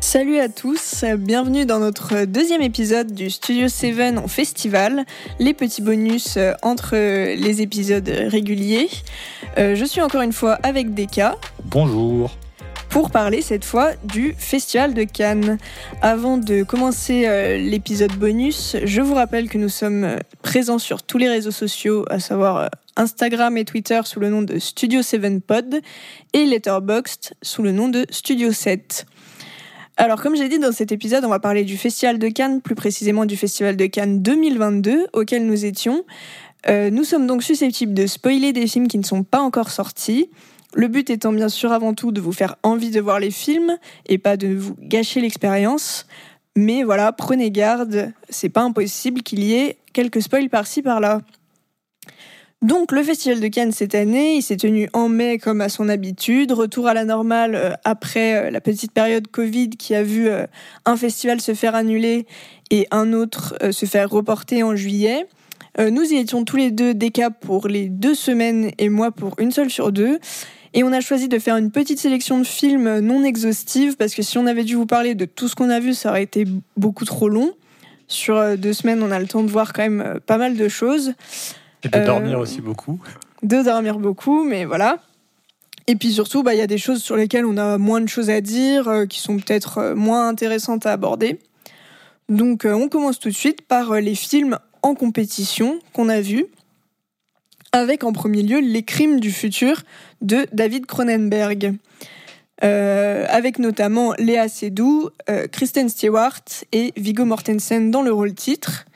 Salut à tous, bienvenue dans notre deuxième épisode du Studio 7 en festival, les petits bonus euh, entre les épisodes réguliers. Euh, je suis encore une fois avec Deka. Bonjour. Pour parler cette fois du Festival de Cannes. Avant de commencer euh, l'épisode bonus, je vous rappelle que nous sommes présents sur tous les réseaux sociaux, à savoir Instagram et Twitter sous le nom de Studio 7 Pod et Letterboxd sous le nom de Studio 7. Alors, comme j'ai dit dans cet épisode, on va parler du Festival de Cannes, plus précisément du Festival de Cannes 2022, auquel nous étions. Euh, nous sommes donc susceptibles de spoiler des films qui ne sont pas encore sortis. Le but étant bien sûr avant tout de vous faire envie de voir les films et pas de vous gâcher l'expérience. Mais voilà, prenez garde, c'est pas impossible qu'il y ait quelques spoils par-ci par-là. Donc le Festival de Cannes cette année, il s'est tenu en mai comme à son habitude, retour à la normale euh, après euh, la petite période Covid qui a vu euh, un festival se faire annuler et un autre se faire reporter en juillet. Nous y étions tous les deux des cas pour les deux semaines et moi pour une seule sur deux. Et on a choisi de faire une petite sélection de films non exhaustive parce que si on avait dû vous parler de tout ce qu'on a vu, ça aurait été beaucoup trop long. Sur deux semaines, on a le temps de voir quand même pas mal de choses. Et de dormir euh, aussi beaucoup. De dormir beaucoup, mais voilà. Et puis surtout, bah, il y a des choses sur lesquelles on a moins de choses à dire, euh, qui sont peut-être euh, moins intéressantes à aborder. Donc on commence tout de suite par les films en compétition qu'on a vus, avec en premier lieu Les Crimes du futur de David Cronenberg. avec notamment Léa Seydoux, Kristen Stewart et Viggo Mortensen dans le rôle titre.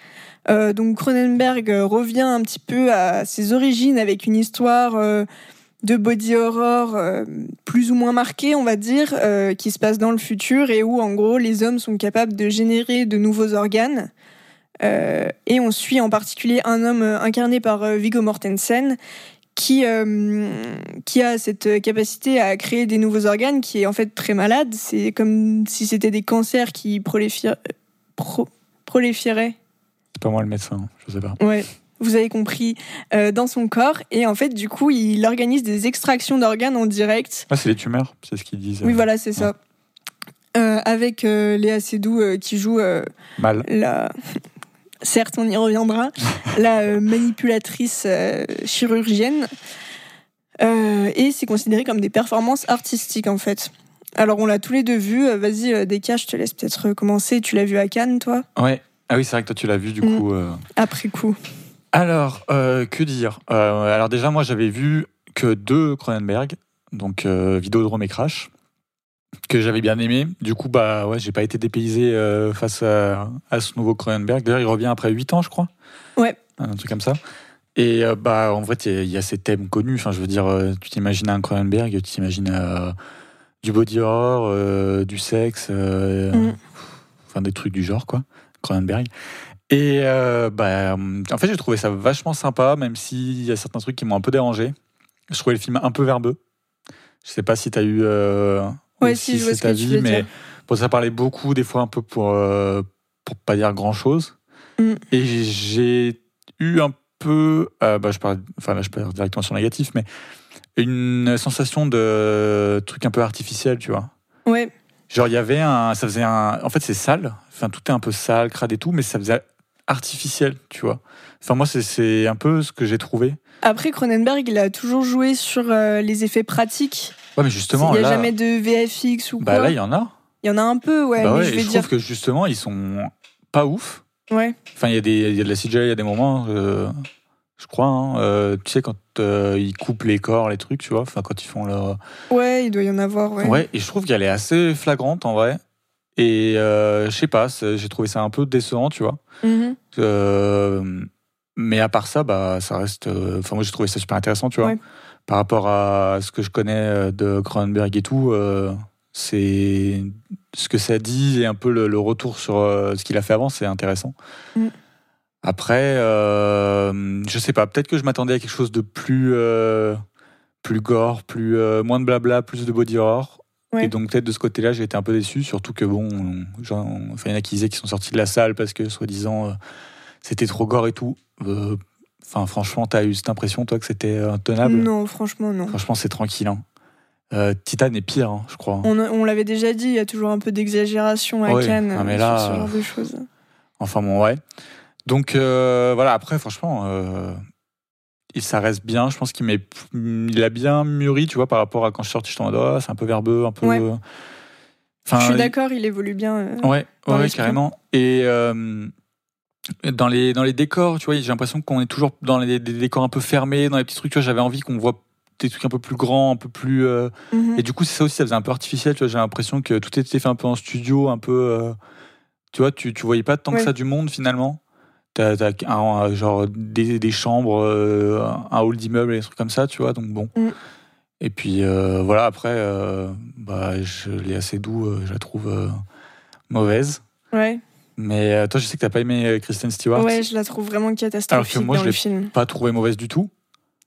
Euh, donc Cronenberg euh, revient un petit peu à ses origines avec une histoire euh, de body horror plus ou moins marquée, on va dire, qui se passe dans le futur et où en gros les hommes sont capables de générer de nouveaux organes. Et on suit en particulier un homme incarné par Viggo Mortensen qui, qui a cette capacité à créer des nouveaux organes qui est en fait très malade. C'est comme si c'était des cancers qui proliféraient c'est pas moi le médecin, je sais pas. Ouais. Vous avez compris, euh, dans son corps. Et en fait, du coup, il organise des extractions d'organes en direct. Ah, c'est les tumeurs, c'est ce qu'ils disent. Oui, voilà, c'est ça. Euh, avec euh, Léa Seydoux qui joue Mal. la. Certes, on y reviendra. la manipulatrice chirurgienne. et c'est considéré comme des performances artistiques, en fait. Alors, on l'a tous les deux vu. Vas-y, Deka, je te laisse peut-être commencer. Tu l'as vu à Cannes, toi? Ouais, ah oui, c'est vrai que toi tu l'as vu du coup. Mm. Euh. Après coup. Alors, euh, que dire? Euh, Alors déjà, moi j'avais vu que deux Cronenberg, donc Vidéodrome et Crash, que j'avais bien aimé. Du coup, bah ouais, j'ai pas été dépaysé face à, ce nouveau Cronenberg. D'ailleurs, il revient après 8 ans, je crois. Ouais. Un truc comme ça. Et bah en vrai, il y a ces thèmes connus. Enfin, je veux dire, tu t'imagines un Cronenberg, tu t'imagines du body horror, du sexe, mm. enfin des trucs du genre, quoi. Cronenberg. Et euh, bah, en fait, j'ai trouvé ça vachement sympa, même s'il y a certains trucs qui m'ont un peu dérangé. Je trouvais le film un peu verbeux. Je sais pas si tu as eu euh, ouais, si, cet avis, mais pour ça parlait beaucoup, des fois un peu pour, euh, pour pas dire grand chose. Mm. Et j'ai eu un peu, euh, bah, je parle, enfin là je parle directement sur le négatif, mais une sensation de truc un peu artificiel, tu vois. Ouais. Genre, il y avait un. Ça faisait un. En fait, c'est sale. Enfin, tout est un peu sale, crade et tout, mais ça faisait artificiel, tu vois. Enfin, moi, c'est un peu ce que j'ai trouvé. Après, Cronenberg, il a toujours joué sur euh, les effets pratiques. Ouais, mais justement. Il n'y a jamais de VFX ou bah, quoi. Là, il y en a. Il y en a un peu, ouais. Bah mais je, vais je trouve que justement, ils sont pas ouf. Ouais. Enfin, il y, a des, y a de la CGI, il y a des moments. Euh, je crois. Hein. Euh, tu sais, quand euh, ils coupent les corps, les trucs, tu vois, enfin, quand ils font leur. Ouais, il doit y en avoir, ouais. Ouais, et je trouve qu'elle est assez flagrante en vrai. Et je sais pas, j'ai trouvé ça un peu décevant, tu vois. Mm-hmm. mais à part ça, bah, ça reste. Enfin, moi, j'ai trouvé ça super intéressant, tu vois. Par rapport à ce que je connais de Cronenberg et tout, c'est ce que ça dit et un peu le, retour sur ce qu'il a fait avant, c'est intéressant. Mm. Après, euh, je sais pas, peut-être que je m'attendais à quelque chose de plus, euh, plus gore, plus, euh, moins de blabla, plus de body horror. Et donc peut-être de ce côté-là, j'ai été un peu déçu, surtout que bon, genre, enfin, il y en a qui disaient qu'ils sont sortis de la salle parce que soi-disant c'était trop gore et tout. Enfin, franchement, t'as eu cette impression, toi, que c'était intenable? Non, franchement, non. Franchement, c'est tranquille. Hein. Euh, Titan est pire, hein, je crois. On, l'avait déjà dit, il y a toujours un peu d'exagération à Cannes ah, mais là, sur ce genre de choses. Enfin bon, ouais. Donc euh, voilà, après, franchement, euh, ça reste bien. Je pense qu'il il a bien mûri, tu vois, par rapport à quand je suis sorti, je en oh, c'est un peu verbeux, un peu. Enfin, je suis d'accord, il évolue bien. ouais, ouais carrément. Et dans les dans les décors, tu vois, j'ai l'impression qu'on est toujours dans les, des décors un peu fermés, dans les petits trucs. Tu vois, j'avais envie qu'on voit des trucs un peu plus grands, un peu plus. Euh, mhm. Et du coup, c'est ça aussi, ça faisait un peu artificiel. Tu vois, j'ai l'impression que tout était fait un peu en studio, un peu. Euh, tu vois, tu, tu voyais pas tant que ça du monde finalement. T'as as genre des, des chambres, euh, un hall d'immeuble et des trucs comme ça, tu vois. Donc bon. Mhm. Et puis voilà, après, bah, je l'ai assez doux, je la trouve mauvaise. Ouais. Mais toi, je sais que t'as pas aimé Kristen Stewart. Ouais, je la trouve vraiment catastrophique Alors que moi, dans je l'ai pas trouvé mauvaise du tout.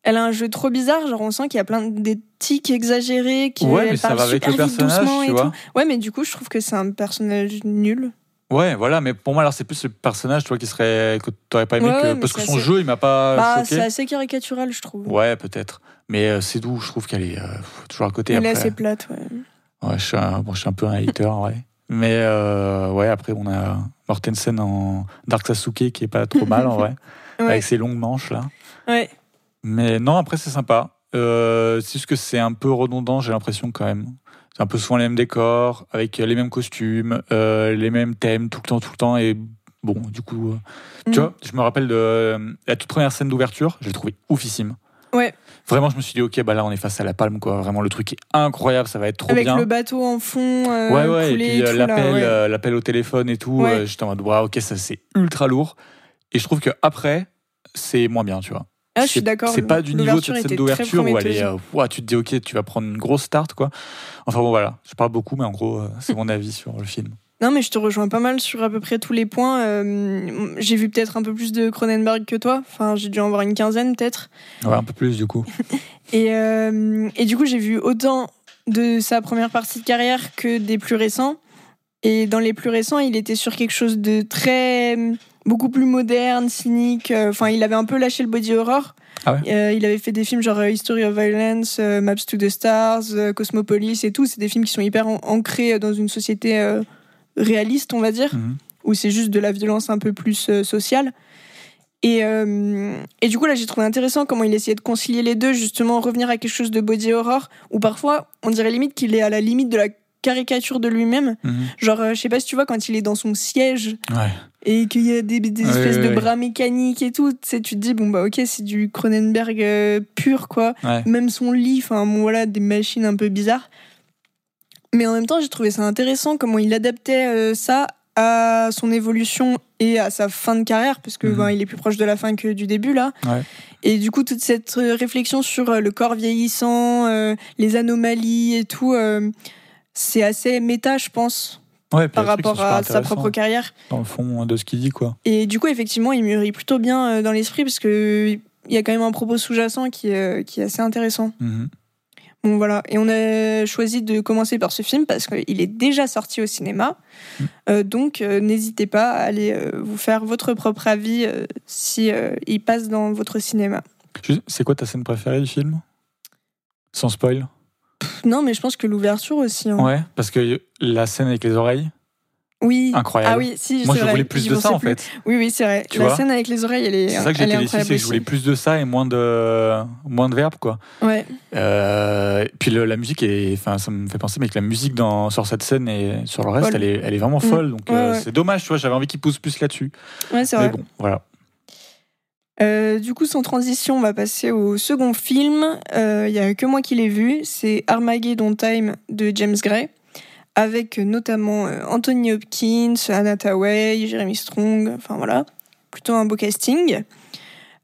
Elle a un jeu trop bizarre, genre on sent qu'il y a plein de tics exagérés qui Ouais, mais ça va avec le personnage, tu vois. Ouais, mais du coup, je trouve que c'est un personnage nul. Ouais, voilà, mais pour moi, alors c'est plus le personnage, toi, qui serait que t'aurais pas aimé que parce que son jeu, il m'a pas bah, C'est assez caricatural, je trouve. Ouais, peut-être. Mais euh, c'est doux, je trouve qu'elle est euh, toujours à côté. Elle est assez plate, ouais. Ouais, je suis un, bon, je suis un peu un hater, ouais. Mais euh, ouais, après, on a Mortensen en Dark Sasuke qui est pas trop mal, en vrai. Avec ses longues manches, là. Ouais. Mais non, après, c'est sympa. Euh, c'est juste que c'est un peu redondant, j'ai l'impression quand même. C'est un peu souvent les mêmes décors, avec les mêmes costumes, euh, les mêmes thèmes tout le temps, tout le temps. Et bon, du coup, tu mm. vois, je me rappelle de la toute première scène d'ouverture, je l'ai trouvé oufissime. Ouais. Vraiment, je me suis dit, ok, bah là, on est face à la palme, quoi. Vraiment, le truc est incroyable, ça va être trop bien. Avec le bateau en fond. ouais, ouais, et puis l'appel, l'appel au téléphone et tout. j'étais en mode, waouh, ok, ça c'est ultra lourd. Et je trouve que après, c'est moins bien, tu vois. Ah, je suis d'accord. C'est pas du niveau de cette scène d'ouverture où elle est, euh, tu te dis ok, tu vas prendre une grosse start quoi. Enfin bon voilà, je parle beaucoup, mais en gros euh, c'est mon avis sur le film. Non, mais je te rejoins pas mal sur à peu près tous les points. Euh, j'ai vu peut-être un peu plus de Cronenberg que toi. Enfin, j'ai dû en voir une quinzaine peut-être. Ouais, un peu plus du coup. et, et du coup, j'ai vu autant de sa première partie de carrière que des plus récents. Et dans les plus récents, il était sur quelque chose de très beaucoup plus moderne, cynique. Euh, enfin, il avait un peu lâché le body horror. Ah euh, il avait fait des films genre euh, History of Violence, Maps to the Stars, Cosmopolis et tout. C'est des films qui sont hyper ancrés dans une société réaliste, on va dire, mhm. où c'est juste de la violence un peu plus sociale. Et, et, du coup, là, j'ai trouvé intéressant comment il essayait de concilier les deux, justement, revenir à quelque chose de body horror, où parfois, on dirait limite qu'il est à la limite de la caricature de lui-même. Mhm. Genre, euh, je sais pas si tu vois, quand il est dans son siège et qu'il y a des, espèces de bras mécaniques et tout, tu sais, tu te dis, bon, bah ok, c'est du Cronenberg euh, pur, quoi. Même son lit, enfin, bon, voilà, des machines un peu bizarres. Mais en même temps, j'ai trouvé ça intéressant comment il adaptait euh, ça à son évolution et à sa fin de carrière, parce que mhm. ben, il est plus proche de la fin que du début là. Et du coup, toute cette réflexion sur le corps vieillissant, les anomalies et tout, c'est assez méta, je pense. par rapport à sa propre carrière. Dans le fond de ce qu'il dit, quoi. Et du coup, effectivement, il mûrit plutôt bien euh, dans l'esprit parce que il y a quand même un propos sous-jacent qui, est, qui est assez intéressant. Mhm. Bon, voilà. Et on a choisi de commencer par ce film parce qu'il est déjà sorti au cinéma. Mhm. Euh, donc, euh, n'hésitez pas à aller vous faire votre propre avis si il passe dans votre cinéma. C'est quoi ta scène préférée du film? Sans spoil? Non, mais je pense que l'ouverture aussi. Hein. Ouais, parce que la scène avec les oreilles. Oui. Incroyable. Ah oui, si. Moi, je voulais plus de ça, en fait. Oui, oui, c'est vrai. la scène avec les oreilles, elle est. C'est ça que j'étais déçu, c'est que je voulais plus de ça et moins de moins de verbes, quoi. Ouais. Euh, puis la musique est, enfin, ça me fait penser, mais que la musique dans sur cette scène et sur le reste, elle est, elle est vraiment mm. folle. Donc euh, c'est dommage, tu vois. J'avais envie qu'il pousse plus là-dessus. Ouais, c'est vrai. Mais bon, voilà. Euh, du coup, sans transition, on va passer au second film. Il n'y a que moi qui l'ai vu. C'est Armageddon Time de James Gray, avec notamment euh, Anthony Hopkins, Anna Tawai, Jeremy Strong. Enfin voilà, plutôt un beau casting.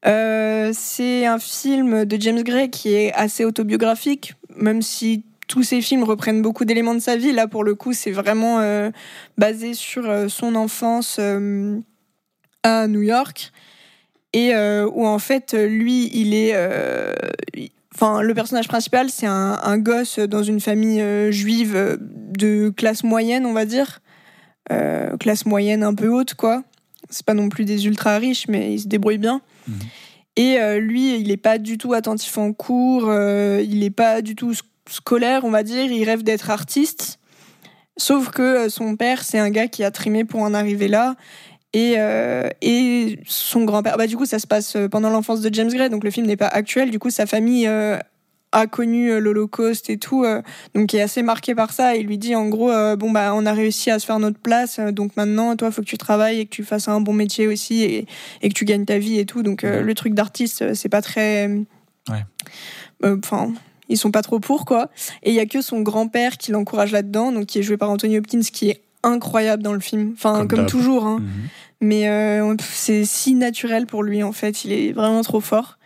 c'est un film de James Gray qui est assez autobiographique, même si tous ses films reprennent beaucoup d'éléments de sa vie. Là, pour le coup, c'est vraiment basé sur son enfance à New York et euh, où en fait lui il est euh, Enfin, le personnage principal, c'est un, gosse dans une famille juive de classe moyenne, on va dire. classe moyenne un peu haute, quoi. C'est pas non plus des ultra riches, mais il se débrouille bien. Mhm. Et lui, il est pas du tout attentif en cours, il est pas du tout scolaire, on va dire. Il rêve d'être artiste. Sauf que son père, c'est un gars qui a trimé pour en arriver là. Et, euh, et son grand-père, bah, du coup, ça se passe euh, pendant l'enfance de James Gray, donc le film n'est pas actuel. Du coup, sa famille euh, a connu l'Holocauste et tout, donc est assez marqué par ça. Et il lui dit en gros, bon bah, on a réussi à se faire notre place, donc maintenant, toi, faut que tu travailles et que tu fasses un bon métier aussi et, et que tu gagnes ta vie et tout. Donc le truc d'artiste, c'est pas très, ouais. enfin. ils sont pas trop pour quoi. Et il y a que son grand-père qui l'encourage là-dedans, donc qui est joué par Anthony Hopkins, qui est incroyable dans le film. Enfin, comme, toujours. Hein. Mhm. Mais euh, c'est si naturel pour lui, en fait. Il est vraiment trop fort.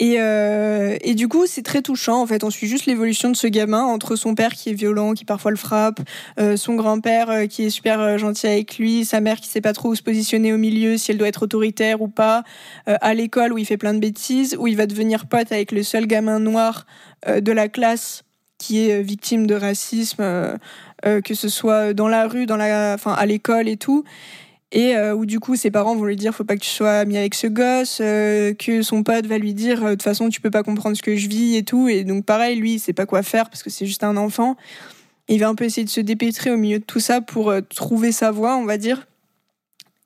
Et, euh, et du coup, c'est très touchant. En fait, on suit juste l'évolution de ce gamin entre son père qui est violent, qui parfois le frappe, euh, son grand-père qui est super gentil avec lui, sa mère qui sait pas trop où se positionner au milieu, si elle doit être autoritaire ou pas, à l'école où il fait plein de bêtises, où il va devenir pote avec le seul gamin noir de la classe qui est victime de racisme, que ce soit dans la rue, dans la, enfin à l'école et tout et euh, où du coup ses parents vont lui dire faut pas que tu sois ami avec ce gosse euh, que son pote va lui dire euh, de toute façon tu peux pas comprendre ce que je vis et tout. Et donc pareil lui il sait pas quoi faire parce que c'est juste un enfant. Il va un peu essayer de se dépêtrer au milieu de tout ça pour trouver sa voie on va dire.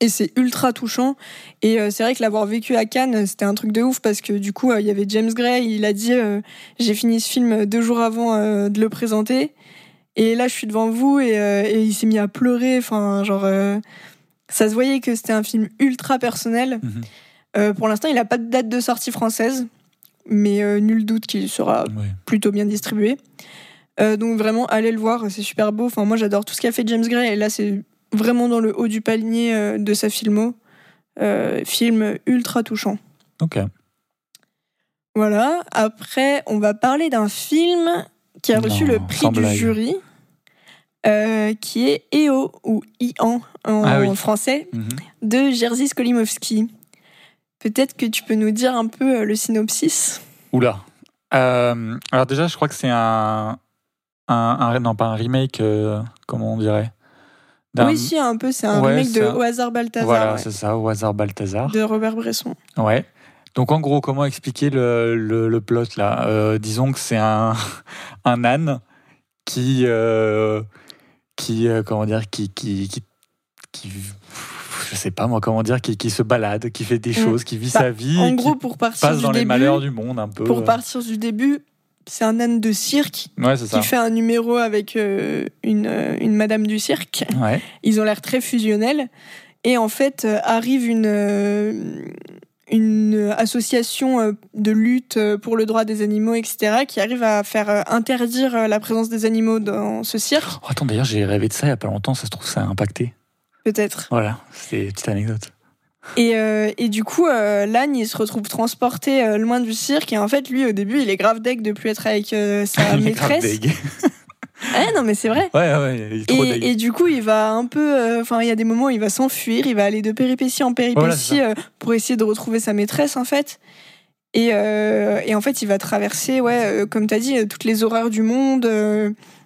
Et c'est ultra touchant. Et c'est vrai que l'avoir vécu à Cannes c'était un truc de ouf parce que du coup il y avait James Gray il a dit j'ai fini ce film deux jours avant de le présenter et là je suis devant vous et, et il s'est mis à pleurer. Enfin genre ça se voyait que c'était un film ultra personnel. Mhm. Euh, pour l'instant, il n'a pas de date de sortie française, mais euh, nul doute qu'il sera plutôt bien distribué. Euh, donc vraiment, allez le voir, c'est super beau. Enfin, moi, j'adore tout ce qu'a fait James Gray, et là, c'est vraiment dans le haut du panier de sa filmo. film ultra touchant. Ok. Voilà. Après, on va parler d'un film qui a reçu le prix du jury. Euh, qui est EO ou Ian en, ah français mhm. de Jerzy Skolimowski. Peut-être que tu peux nous dire un peu euh, le synopsis? Oula. Euh, alors déjà, je crois que c'est un, un, non pas un remake, comment on dirait? Oui, si un peu, c'est un remake de Au hasard Balthazar. Voilà, c'est ça, Au hasard Balthazar. De Robert Bresson. Ouais. Donc en gros, comment expliquer le, le, plot là? Disons que c'est un, un âne qui qui, euh, comment dire, qui, qui, qui, je sais pas moi comment dire, qui, qui se balade, qui fait des mm. choses, qui vit bah, sa vie, en gros, pour partir passe dans les malheurs du monde un peu. Pour euh. partir du début, c'est un âne de cirque qui fait un numéro avec euh, une, une madame du cirque. Ils ont l'air très fusionnels. Et en fait, arrive une, une association euh, de lutte euh, pour le droit des animaux, etc., qui arrive à faire euh, interdire la présence des animaux dans ce cirque. Oh, attends, d'ailleurs, j'ai rêvé de ça il n'y a pas longtemps, ça se trouve, ça a impacté. Peut-être. Voilà, c'est une petite anecdote. Et, et du coup, l'âne, il se retrouve transporté loin du cirque. Et en fait, lui, au début, il est grave deg de plus être avec sa maîtresse. Eh non, mais c'est vrai. Ouais, ouais, il est trop et, et, du coup, il va un peu. Euh, enfin, il y a des moments où il va s'enfuir, il va aller de péripétie en péripétie euh, pour essayer de retrouver sa maîtresse, en fait. Et, euh, et en fait, il va traverser, ouais, comme tu as dit, toutes les horreurs du monde.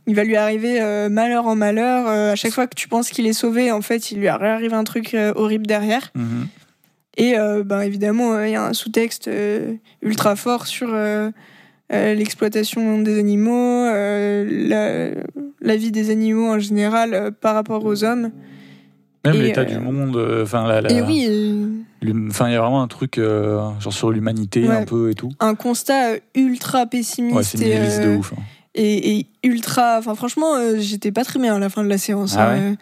il va lui arriver malheur en malheur. à chaque fois que tu penses qu'il est sauvé, en fait, il lui arrive un truc horrible derrière. Mhm. Et ben, évidemment, il y a un sous-texte ultra fort sur euh, l'exploitation des animaux, euh, la, vie des animaux en général euh, par rapport aux hommes. Même l'état du monde, enfin la, et oui, enfin il y a vraiment un truc genre sur l'humanité un peu et tout. Un constat ultra pessimiste. Ouais, c'est de ouf. Hein. Et, ultra, enfin franchement, j'étais pas très bien à la fin de la séance. Ah ouais?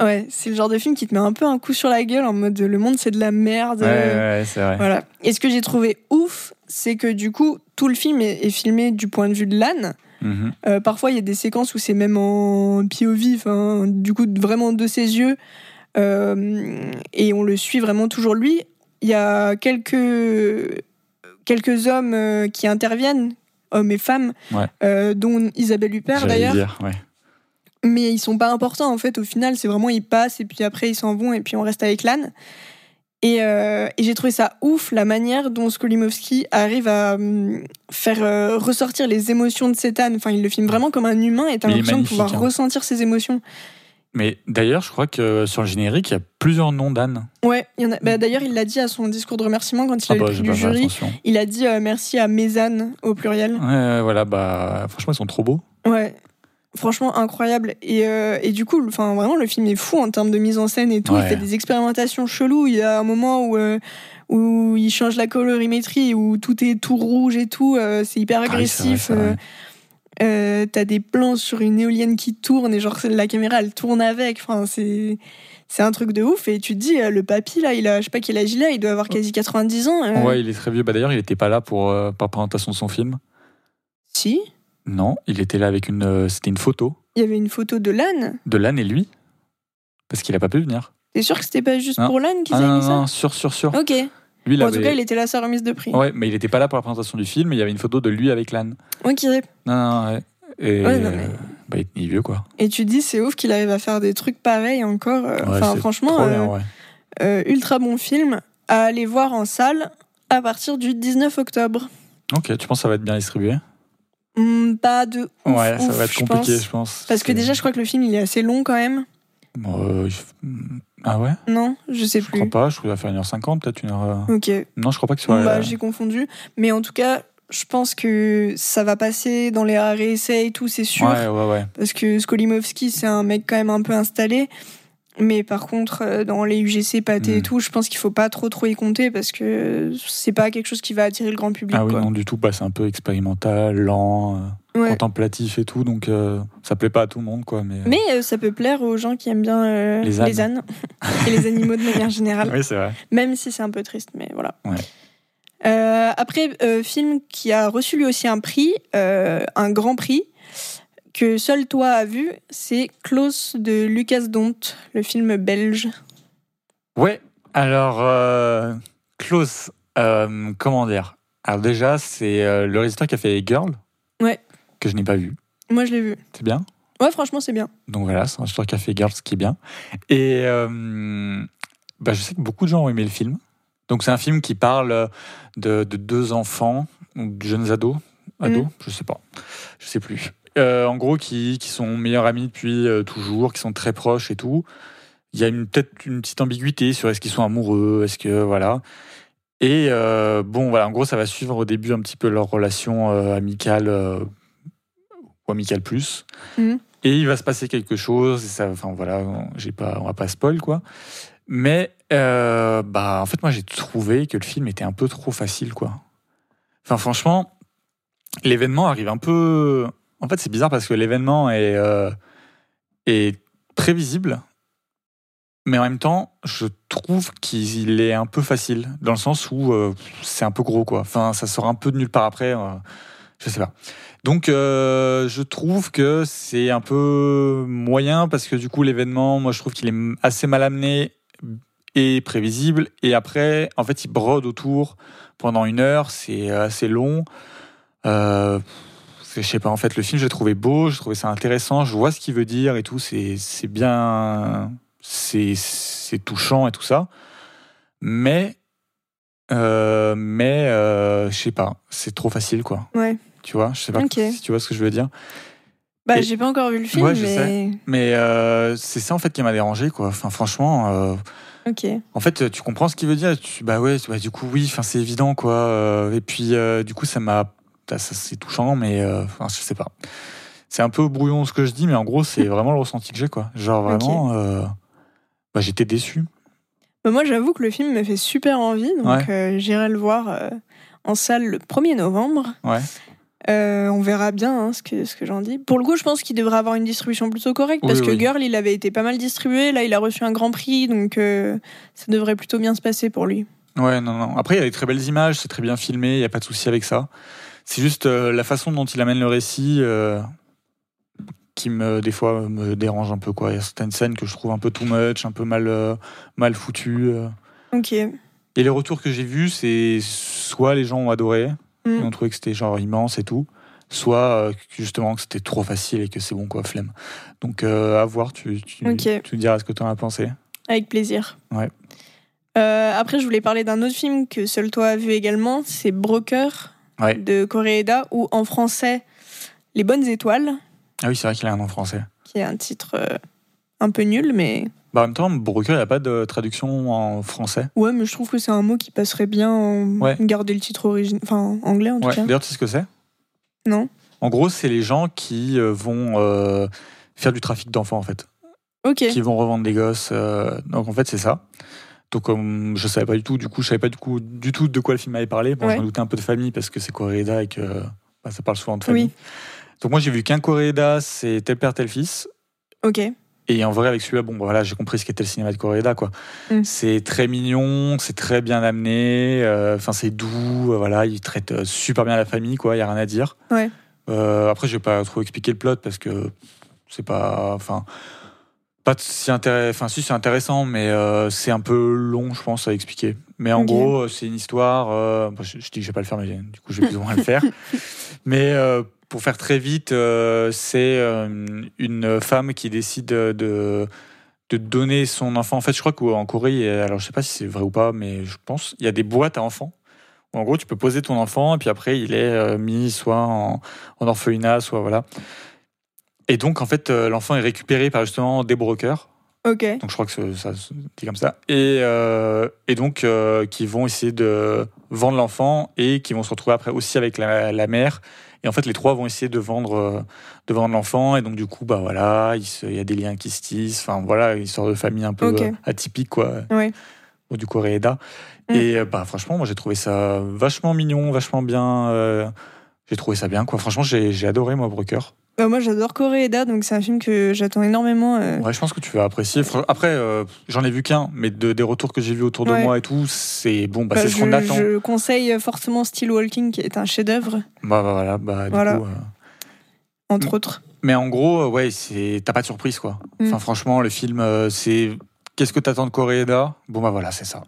Ouais, c'est le genre de film qui te met un peu un coup sur la gueule en mode le monde c'est de la merde. Ouais, ouais, c'est vrai. Voilà. Et ce que j'ai trouvé ouf, c'est que du coup, tout le film est, filmé du point de vue de l'âne. Mhm. Euh, parfois, il y a des séquences où c'est même en POV, du coup, vraiment de ses yeux. Euh, et on le suit vraiment toujours lui. Il y a quelques, quelques hommes euh, qui interviennent, hommes et femmes, dont Isabelle Huppert d'ailleurs. Ouais mais ils sont pas importants en fait au final c'est vraiment ils passent et puis après ils s'en vont et puis on reste avec l'âne Et, euh, et j'ai trouvé ça ouf, la manière dont Skolimowski arrive à hum, faire euh, ressortir les émotions de Cetan. Enfin, il le filme vraiment comme un humain et t'as l'impression de pouvoir hein. ressentir ses émotions. Mais d'ailleurs, je crois que sur le générique, il y a plusieurs noms d'Anne. Ouais, il y en a- bah, d'ailleurs, il l'a dit à son discours de remerciement quand il a eu le prix j'ai du jury. Il a dit euh, merci à Mézanne au pluriel. Ouais, voilà, bah, franchement, ils sont trop beaux. Ouais, franchement incroyable. Et, euh, et du coup, enfin vraiment, le film est fou en termes de mise en scène et tout. Il Ouais. fait des expérimentations cheloues. Il y a un moment où euh, où il change la colorimétrie, où tout est tout rouge et tout. euh, c'est hyper agressif. T'as des plans sur une éolienne qui tourne et genre la caméra elle tourne avec. Enfin c'est c'est un truc de ouf. Et tu te dis le papy là, il a je sais pas quel âge il a. Il doit avoir quasi 90 ans. euh. Ouais, il est très vieux. Bah, d'ailleurs, il n'était pas là pour, euh, pour la présentation de son film. Si, Non, il était là avec une. euh, C'était une photo il y avait une photo de l'âne. de l'âne et lui. Parce qu'il a pas pu venir. T'es sûr que c'était pas juste Non. pour l'âne qu'ils Ah avaient non, mis ça non, sûr, sûr, sûr. Ok. Lui, Bon, en avait- tout cas, il était là à sa remise de prix. Ouais, mais il n'était pas là pour la présentation du film. Il y avait une photo de lui avec l'âne. Ok. Non, non, ouais. Et Ouais, non, mais- euh, bah, il est vieux, quoi. Et tu te dis, c'est ouf qu'il arrive à faire des trucs pareils encore. euh, Ouais, Enfin, franchement, euh, bien, euh, ultra bon film à aller voir en salle à partir du 19 octobre. Ok, tu penses que ça va être bien distribué? Hmm, pas de ouf, Ouais, ça ouf, va être je compliqué, pense. je pense. Parce que déjà, je crois que le film, il est assez long quand même. Euh, il- Ah ouais? Non, je sais Je plus. crois pas, je crois qu'il va faire 1h50, peut-être une heure. euh, Ok. Non, je crois pas que ce soit. Bah, euh, j'ai confondu. Mais en tout cas, je pense que ça va passer dans les rares essais et tout, c'est sûr. Ouais, ouais, ouais. Parce que Skolimowski, c'est un mec quand même un peu installé. Mais par contre, euh, dans les UGC, pâté et Mm. tout, je pense qu'il faut pas trop trop y compter parce que c'est pas quelque chose qui va attirer le grand public. Ah oui, quoi. non, du tout. Bah, c'est un peu expérimental, lent, euh, Ouais. contemplatif et tout. Donc, euh, ça plaît pas à tout le monde, quoi. Mais, Mais euh, ça peut plaire aux gens qui aiment bien euh, Les ânes. et les animaux de manière générale. Oui, c'est vrai. Même si c'est un peu triste, mais voilà. Ouais. Après, film qui a reçu lui aussi un prix, un grand prix, que seul toi as vu, c'est Klaus de Lucas Dont, le film belge. Ouais, alors, euh, Klaus, euh, comment dire? Alors, déjà, c'est euh, le réalisateur qui a fait Girl. Ouais. Que je n'ai pas vu. Moi, je l'ai vu. C'est bien? Ouais, franchement, c'est bien. Donc voilà, c'est un réalisateur qui a fait Girl, ce qui est bien. Et bah, je sais que beaucoup de gens ont aimé le film. Donc, c'est un film qui parle de, de deux enfants, ou de jeunes ados. Ados Mm. Je sais pas. Je sais plus. Euh, en gros, qui, qui sont meilleurs amis depuis euh, toujours, qui sont très proches et tout. Il y a une- peut-être une petite ambiguïté sur est-ce qu'ils sont amoureux, est-ce que voilà. Et euh, bon, voilà, en gros, ça va suivre au début un petit peu leur relation amicale ou amicale plus. Mhm. Et il va se passer quelque chose. Et ça, enfin voilà, on- j'ai pas, on va pas spoil quoi. Mais bah, en fait, moi, j'ai trouvé que le film était un peu trop facile quoi. Enfin, franchement, l'événement arrive un peu. En fait, c'est bizarre parce que l'événement est, euh, prévisible, mais en même temps, je trouve qu'il est un peu facile, dans le sens où euh, c'est un peu gros, quoi. Enfin, ça sort un peu de nulle part après, euh, je sais pas. Donc, euh, je trouve que c'est un peu moyen, parce que du coup, l'événement, moi, je trouve qu'il est assez mal amené et prévisible, et après, en fait, il brode autour pendant une heure, c'est assez long. Euh, je sais pas, en fait, le film, j'ai trouvé beau, j'ai trouvé ça intéressant, je vois ce qu'il veut dire et tout, c'est bien, c'est touchant et tout ça. Mais, euh, mais, euh, je sais pas, c'est trop facile, quoi. Ouais. Tu vois, je sais pas Ok. si tu vois ce que je veux dire. Bah, j'ai pas encore vu le film, Ouais, je mais. Mais euh, c'est ça, en fait, qui m'a dérangé, quoi. Enfin, franchement, euh, Ok. en fait, tu comprends ce qu'il veut dire. Tu, bah ouais, bah, du coup, oui, c'est évident, quoi. Et puis, euh, du coup, ça m'a, c'est touchant, mais euh, enfin, je sais pas. C'est un peu brouillon ce que je dis, mais en gros, c'est vraiment le ressenti que j'ai, quoi. Genre vraiment, euh, bah, j'étais déçu. Bah, moi, j'avoue que le film me fait super envie, donc Ouais. euh, j'irai le voir euh, en salle le 1er novembre. Ouais. Euh, on verra bien hein, ce que, ce que j'en dis. Pour le coup, je pense qu'il devrait avoir une distribution plutôt correcte Oui, parce que oui. Girl, il avait été pas mal distribué. Là, il a reçu un grand prix, donc euh, ça devrait plutôt bien se passer pour lui. Ouais, non, non. Après, il y a des très belles images, c'est très bien filmé, il n'y a pas de souci avec ça. C'est juste euh, la façon dont il amène le récit euh, qui, me, des fois, me dérange un peu, quoi. Il y a certaines scènes que je trouve un peu too much, un peu mal, euh, mal foutues. euh. Ok. Et les retours que j'ai vus, c'est soit les gens ont adoré, Mm. ils ont trouvé que c'était genre immense et tout, soit euh, justement que c'était trop facile et que c'est bon, quoi, flemme. Donc, à voir, tu, tu, Ok. tu me diras ce que tu en as pensé. Avec plaisir. Ouais. après, je voulais parler d'un autre film que seul toi as vu également, c'est Broker de Koreeda, ou en français Les Bonnes Étoiles. Ah oui, c'est vrai qu'il a un nom français. Qui est un titre un peu nul, mais bah, en même temps, broker, il n'y a pas de traduction en français. Ouais, mais je trouve que c'est un mot qui passerait bien en garder le titre original, enfin anglais en tout cas. D'ailleurs, tu sais ce que c'est? Non. En gros, c'est les gens qui euh, vont euh, faire du trafic d'enfants en fait. Ok. Qui vont revendre des gosses. Euh, donc en fait, c'est ça. Donc comme je savais pas du tout, du coup, je savais pas du, coup, du tout de quoi le film avait parlé. Bon, ouais. je doutais un peu de famille parce que c'est Coréda et que bah, ça parle souvent de famille. Oui. Donc moi, j'ai vu qu'un Coréda, c'est tel père, tel fils. Ok. Et en vrai, avec celui-là, bon, voilà, j'ai compris ce qu'était le cinéma de Coréda, quoi. Mm. C'est très mignon, c'est très bien amené, euh, enfin, c'est doux, euh, voilà, il traite euh, super bien la famille, quoi, il y a rien à dire. Ouais. après, je vais pas trop expliquer le plot parce que c'est pas, enfin, pas si intéressant, enfin, si c'est intéressant, mais c'est un peu long, je pense, à expliquer. Mais en gros, c'est une histoire, je, je, dis que je vais pas le faire, mais du coup, je vais plus ou moins le faire. Mais pour faire très vite, euh, c'est euh, une femme qui décide de, de donner son enfant. En fait, je crois qu'en Corée, alors je sais pas si c'est vrai ou pas, mais je pense, il y a des boîtes à enfants. en gros, tu peux poser ton enfant et puis après, il est euh, mis soit en, orphelinat, soit voilà. Et donc, en fait, l'enfant est récupéré par justement des brokers. Ok. Donc, je crois que ça dit comme ça. Et, et donc, qui vont essayer de vendre l'enfant et qui vont se retrouver après aussi avec la, la mère et en fait, les trois vont essayer de vendre, euh, de vendre l'enfant. Et donc, du coup, bah voilà, il, y a des liens qui se tissent. Enfin, voilà, histoire de famille un peu euh, atypique, quoi. Oui. Du Coréeda. Mm. Et euh, bah, franchement, moi, j'ai trouvé ça vachement mignon, vachement bien. j'ai trouvé ça bien, quoi. Franchement, j'ai adoré, moi, Broker. Bah, moi, j'adore Coréeda, donc c'est un film que j'attends énormément. Euh. Ouais, je pense que tu vas apprécier. Après, euh, j'en ai vu qu'un, mais de, des retours que j'ai vus autour de moi et tout, c'est bon, bah, bah c'est ce qu'on attend. Je conseille fortement Still Walking, qui est un chef-d'œuvre. Bah, bah, voilà, bah, du coup. Euh, Entre autres. Mais en gros, ouais, c'est t'as pas de surprise, quoi. Mm. Enfin, franchement, le film, c'est qu'est-ce que t'attends de Coréeda Bon, bah voilà, c'est ça.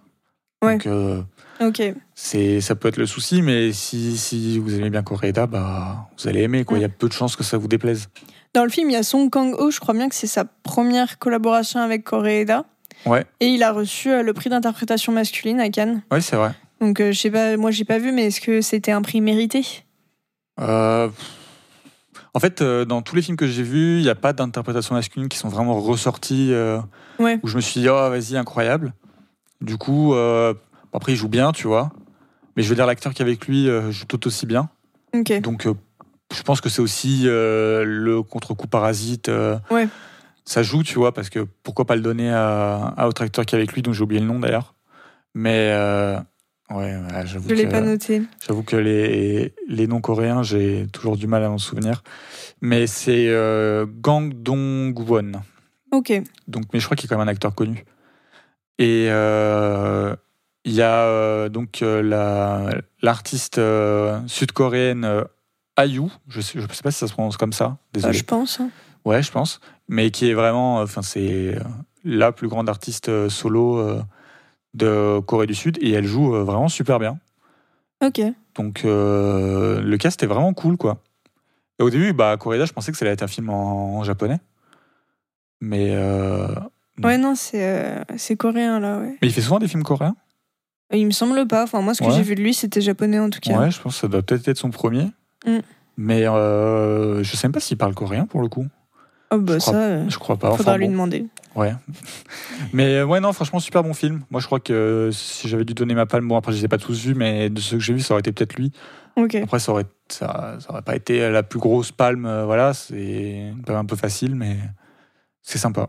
Ouais. Donc, Ok. C'est, ça peut être le souci, mais si, si vous aimez bien Koreeda, bah, vous allez aimer. Quoi. Il y a peu de chances que ça vous déplaise. Dans le film, il y a Song Kang-ho, je crois bien que c'est sa première collaboration avec Koreeda. Ouais. Et il a reçu euh, le prix d'interprétation masculine à Cannes. Oui, c'est vrai. Donc, euh, je sais pas, moi, j'ai pas vu, mais est-ce que c'était un prix mérité? Euh, En fait, dans tous les films que j'ai vus, il n'y a pas d'interprétation masculine qui sont vraiment ressorties. ouais. Où je me suis dit, oh, vas-y, incroyable. Du coup, après, il joue bien, tu vois. Mais je veux dire, l'acteur qui est avec lui euh, joue tout aussi bien. Donc, euh, je pense que c'est aussi euh, le contre-coup parasite. ouais. Ça joue, tu vois, parce que pourquoi pas le donner à, à autre acteur qui est avec lui, dont j'ai oublié le nom d'ailleurs. Mais ouais, j'avoue. Je l'ai pas noté. J'avoue que les, les noms coréens, j'ai toujours du mal à m'en souvenir. Mais c'est Gang Dong-won. Ok. Donc, mais je crois qu'il est quand même un acteur connu. Et il y a euh, donc euh, l'artiste euh, sud-coréenne Ayu, je sais, je sais pas si ça se prononce comme ça, désolé. je pense. Hein. Ouais, je pense, mais qui est vraiment, enfin c'est la plus grande artiste solo de Corée du Sud et elle joue vraiment super bien. Ok. Donc le cast est vraiment cool quoi. Et au début, bah Coréda, je pensais que ça allait être un film en, japonais, mais ouais non c'est c'est coréen là ouais. Mais il fait souvent des films coréens? Il me semble pas. Enfin, moi, ce que j'ai vu de lui, c'était japonais en tout cas. Ouais, je pense que ça doit peut-être être son premier. Mm. Mais euh, je sais même pas s'il parle coréen pour le coup. Oh bah je ça, crois, je crois pas. Faudra lui demander. Ouais. mais euh, ouais, non, franchement, super bon film. Moi, je crois que si j'avais dû donner ma palme, bon, après, je les ai pas tous vus, mais de ceux que j'ai vus, ça aurait été peut-être lui. Après, ça aurait, ça, ça, aurait pas été la plus grosse palme. Euh, voilà, c'est un peu facile, mais c'est sympa.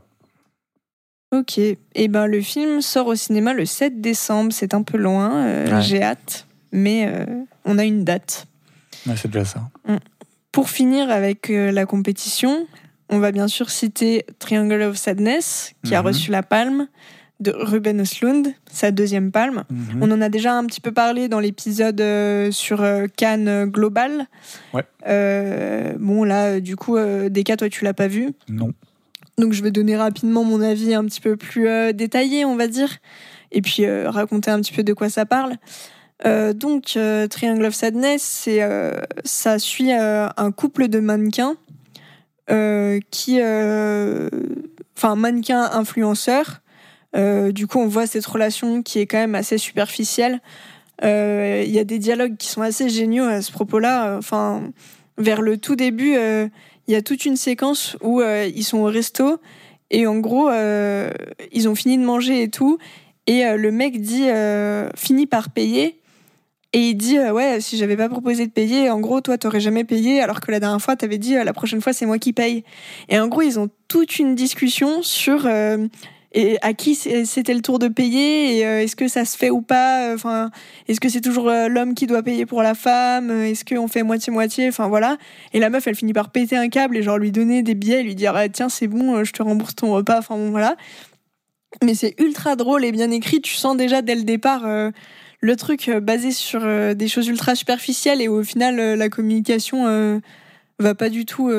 Ok, et eh ben le film sort au cinéma le 7 décembre, c'est un peu loin, euh, j'ai hâte, mais euh, on a une date. c'est déjà ça. Mm. Pour finir avec euh, la compétition, on va bien sûr citer Triangle of Sadness, qui a mhm. reçu la palme de Ruben Östlund, sa deuxième palme. Mhm. On en a déjà un petit peu parlé dans l'épisode sur Cannes Global. Ouais. bon, là, du coup, Deka, toi, tu l'as pas vu? Non. Donc je vais donner rapidement mon avis un petit peu plus euh, détaillé, on va dire, et puis euh, raconter un petit peu de quoi ça parle. Euh, donc Triangle of Sadness, ça suit un couple de mannequins qui, enfin mannequins influenceurs, du coup, on voit cette relation qui est quand même assez superficielle. Il y a des dialogues qui sont assez géniaux à ce propos-là. Enfin, vers le tout début, il y a toute une séquence où ils sont au resto et en gros, ils ont fini de manger et tout. Et le mec dit finit par payer. Et il dit euh, ouais si j'avais pas proposé de payer en gros toi t'aurais jamais payé alors que la dernière fois t'avais dit euh, la prochaine fois c'est moi qui paye et en gros ils ont toute une discussion sur euh, et à qui c'était le tour de payer et est-ce que ça se fait ou pas? Enfin est-ce que c'est toujours l'homme qui doit payer pour la femme? Est-ce qu'on fait moitié moitié enfin voilà. Et la meuf elle finit par péter un câble et genre lui donner des billets lui dire ah, tiens c'est bon je te rembourse ton repas. Enfin bon voilà. Mais c'est ultra drôle et bien écrit. Tu sens déjà dès le départ le truc euh, basé sur euh, des choses ultra superficielles et au final euh, la communication va pas du tout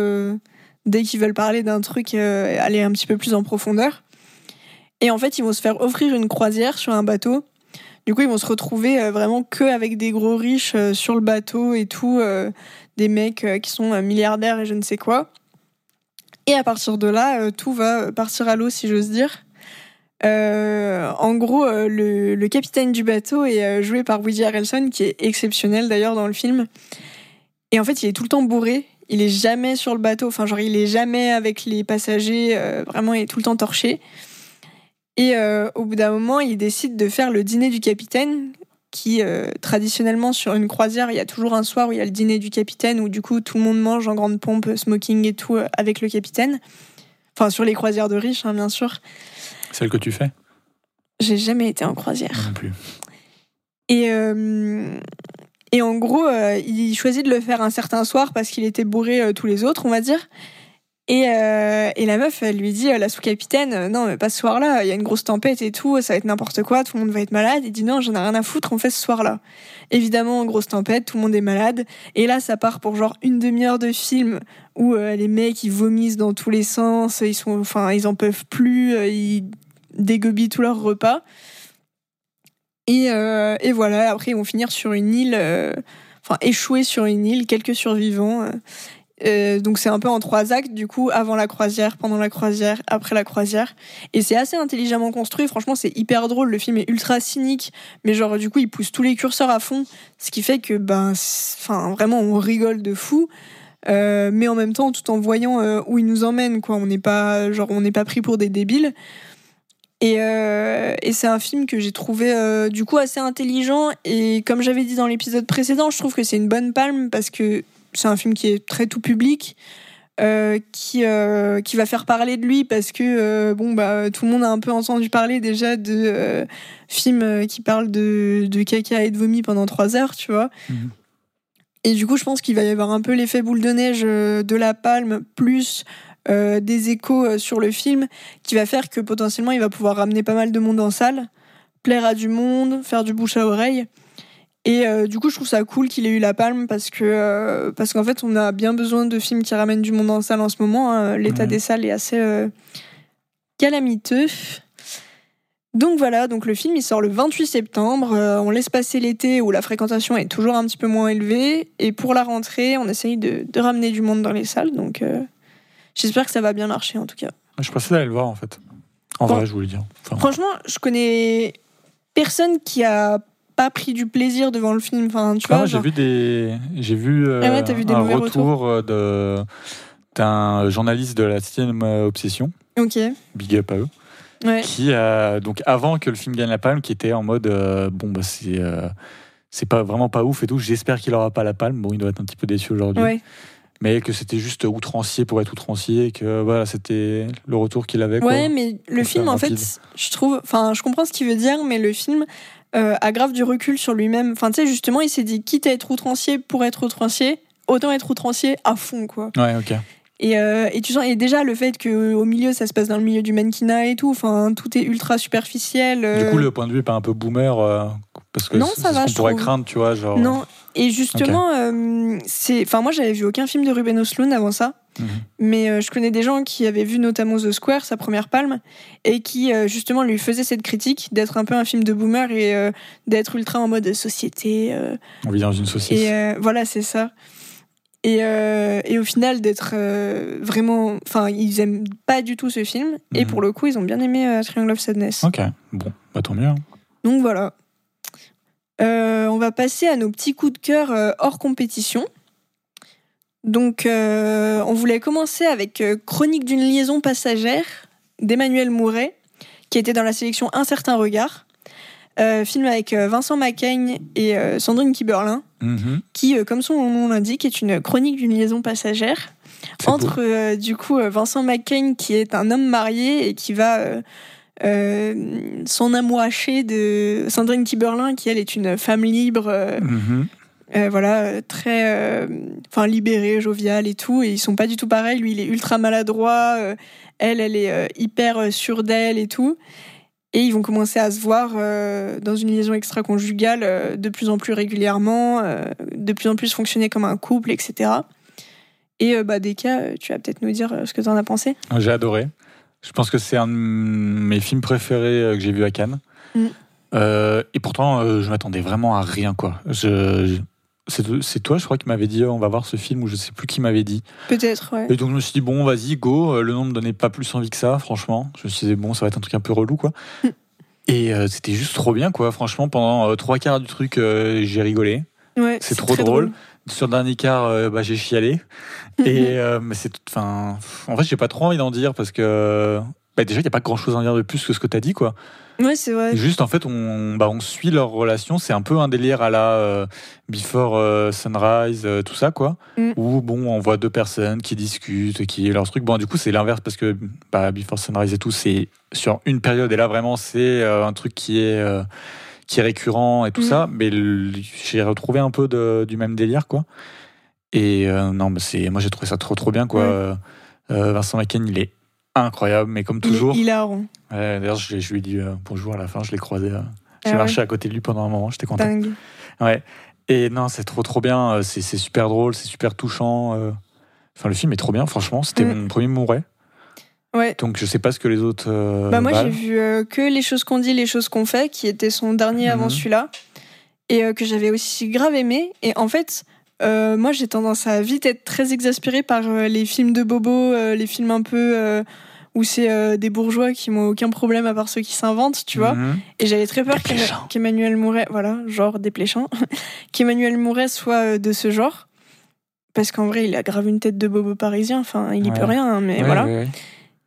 dès qu'ils veulent parler d'un truc aller un petit peu plus en profondeur. Et en fait, ils vont se faire offrir une croisière sur un bateau. Du coup, ils vont se retrouver vraiment que avec des gros riches sur le bateau et tout, des mecs qui sont milliardaires et je ne sais quoi. Et à partir de là, tout va partir à l'eau, si j'ose dire. Euh, en gros, euh, le, capitaine du bateau est euh, joué par Woody Harrelson, qui est exceptionnel d'ailleurs dans le film. Et en fait, il est tout le temps bourré. Il est jamais sur le bateau. Enfin, genre, il est jamais avec les passagers. vraiment, il est tout le temps torché. Et au bout d'un moment, il décide de faire le dîner du capitaine, qui traditionnellement sur une croisière, il y a toujours un soir où il y a le dîner du capitaine, où du coup tout le monde mange en grande pompe, smoking et tout avec le capitaine. Enfin, sur les croisières de riches, hein, bien sûr. Celle que tu fais? J'ai jamais été en croisière. non plus. Et, euh, et en gros, euh, il choisit de le faire un certain soir parce qu'il était bourré euh, tous les autres, on va dire. Et, et la meuf, elle lui dit, la sous-capitaine, non, mais pas ce soir-là, il y a une grosse tempête et tout, ça va être n'importe quoi, tout le monde va être malade. Il dit, non, j'en ai rien à foutre, on fait ce soir-là. Évidemment, grosse tempête, tout le monde est malade. Et là, ça part pour genre une demi-heure de film où les mecs, ils vomissent dans tous les sens, ils sont, enfin, ils en peuvent plus, ils dégobi tout leur repas. Et, euh, voilà, après ils vont finir sur une île, euh, enfin échouer sur une île, quelques survivants. Euh, donc c'est un peu en trois actes, du coup, avant la croisière, pendant la croisière, après la croisière. Et c'est assez intelligemment construit, franchement c'est hyper drôle, le film est ultra cynique, mais genre du coup il pousse tous les curseurs à fond, ce qui fait que ben, enfin vraiment on rigole de fou. mais en même temps, tout en voyant où il nous emmène, quoi. On n'est pas, genre, on n'est pas pris pour des débiles. Et, euh, c'est un film que j'ai trouvé euh, du coup assez intelligent. Et comme j'avais dit dans l'épisode précédent, je trouve que c'est une bonne palme parce que c'est un film qui est très tout public. Euh, qui, euh, qui va faire parler de lui parce que euh, bon bah tout le monde a un peu entendu parler déjà de films qui parlent de, de, caca et de vomi pendant trois heures, tu vois. Mhm. Et du coup, je pense qu'il va y avoir un peu l'effet boule de neige de la palme plus des échos sur le film qui va faire que potentiellement il va pouvoir ramener pas mal de monde en salle, plaire à du monde, faire du bouche à oreille. Et euh, du coup, je trouve ça cool qu'il ait eu la palme parce que parce qu'en fait, on a bien besoin de films qui ramènent du monde en salle en ce moment. Hein. L'état des salles est assez calamiteux. Donc voilà, donc le film il sort le 28 septembre. on laisse passer l'été où la fréquentation est toujours un petit peu moins élevée. Et pour la rentrée, on essaye de, de ramener du monde dans les salles. Donc J'espère que ça va bien marcher en tout cas. Je pensais d'aller le voir en fait. En vrai, je voulais dire. Franchement, je connais personne qui a pas pris du plaisir devant le film. Enfin, tu vois, j'ai vu des, j'ai vu, euh, ah un retour euh, de d'un journaliste de la Cinéma Obsession. Ok. Big up à eux. Ouais. Qui a donc avant que le film gagne la palme, qui était en mode euh, bon bah c'est c'est pas vraiment pas ouf et tout. J'espère qu'il aura pas la palme. Bon, il doit être un petit peu déçu aujourd'hui. Mais que c'était juste outrancier pour être outrancier, que voilà, c'était le retour qu'il avait. Ouais, mais le film, en fait, je trouve, enfin, je comprends ce qu'il veut dire, mais le film euh, a grave du recul sur lui-même. Enfin, tu sais, justement, il s'est dit, quitte à être outrancier pour être outrancier, autant être outrancier à fond, quoi. Ouais, ok. Et, euh, et tu sens, et déjà le fait que au milieu ça se passe dans le milieu du mannequinat et tout, enfin tout est ultra superficiel. Du coup, le point de vue est pas un peu boomer parce que non, ça va, ce qu'on pourrait craindre, tu vois, genre. Non, et justement, euh, c'est, enfin moi j'avais vu aucun film de Ruben Osloon avant ça, mhm. mais euh, je connais des gens qui avaient vu notamment The Square, sa première palme, et qui euh, justement lui faisaient cette critique d'être un peu un film de boomer et d'être ultra en mode société. On vit dans une société. Et voilà, c'est ça. Et, euh, et au final, d'être euh, vraiment. Enfin, ils aiment pas du tout ce film. Et Mhm. pour le coup, ils ont bien aimé euh, Triangle of Sadness. Ok, bon, bah tant mieux. hein. Donc voilà. Euh, on va passer à nos petits coups de cœur euh, hors compétition. Donc, euh, on voulait commencer avec euh, Chronique d'une liaison passagère d'Emmanuel Mouret, qui était dans la sélection Un certain regard. Euh, film avec Vincent Macaigne et euh, Sandrine Kiberlin, Mhm. qui, comme son nom l'indique, est une chronique d'une liaison passagère entre du coup Vincent McCain qui est un homme marié et qui va s'en amouracher de Sandrine Kiberlin qui elle est une femme libre. Mhm. Euh, voilà euh, très euh, enfin libérée joviale et tout et ils sont pas du tout pareils lui il est ultra maladroit euh, elle elle est hyper sûre d'elle et tout et ils vont commencer à se voir dans une liaison extra-conjugale de plus en plus régulièrement, de plus en plus fonctionner comme un couple, etc. Et bah, Deka, tu vas peut-être nous dire ce que tu en as pensé. J'ai adoré. Je pense que c'est un de mes films préférés que j'ai vu à Cannes. Mm. Euh, et pourtant, euh, je m'attendais vraiment à rien, quoi. Je- c'est toi, je crois, qui m'avait dit oh, on va voir ce film, ou je sais plus qui m'avait dit. Peut-être, ouais. Et donc je me suis dit bon, vas-y, go. Euh, Le nom me donnait pas plus envie que ça, franchement. Je me suis dit bon, ça va être un truc un peu relou, quoi. Mm. Et euh, c'était juste trop bien, quoi. Franchement, pendant euh, trois quarts du truc, euh, j'ai rigolé. Ouais, C'est trop drôle. Sur le dernier quart, bah, j'ai chialé. Et euh, mais c'est, enfin, en fait, j'ai pas trop envie d'en dire parce que bah, déjà, il y a pas grand chose à en dire de plus que ce que t'as dit, quoi. ouais, c'est vrai. Juste, en fait, on, bah, on suit leur relation. C'est un peu un délire à la euh, Before euh, Sunrise, euh, tout ça, quoi. Mm. Où bon, on voit deux personnes qui discutent, qui leur truc. Bon, du coup, c'est l'inverse parce que bah, Before Sunrise et tout, c'est sur une période. Et là, vraiment, c'est un truc qui est qui est récurrent et tout Mm. ça. Mais j'ai retrouvé un peu de- du même délire, quoi. Et non, mais c'est, moi, j'ai trouvé ça trop, trop bien, quoi. Ouais. Vincent Macaigne, il est incroyable, mais comme Il est toujours. hilarant. Ouais, D'ailleurs, je, je lui ai dit euh, bonjour à la fin, je l'ai croisé. euh, j'ai Ah ouais. marché à côté de lui pendant un moment, j'étais content. Dingue. Ouais. Et non, c'est trop trop bien, euh, c'est super drôle, c'est super touchant. Enfin, le film est trop bien, franchement. C'était Mm. mon premier Mouret. Ouais. Donc, je sais pas ce que les autres. euh, Bah moi j'ai vu euh, que les choses qu'on dit, les choses qu'on fait, qui était son dernier avant Mhm. celui-là, et euh, que j'avais aussi grave aimé. Et en fait, euh, moi j'ai tendance à vite être très exaspérée par euh, les films de bobo, euh, les films un peu euh, où c'est euh, des bourgeois qui n'ont aucun problème à part ceux qui s'inventent, tu vois. Mhm. Et j'avais très peur qu'Emmanuel Mouret, voilà, genre dépléchant, qu'Emmanuel Mouret soit de ce genre. Parce qu'en vrai, il a grave une tête de bobo parisien, enfin, il y Ouais. peut rien, hein, mais Ouais, voilà. ouais.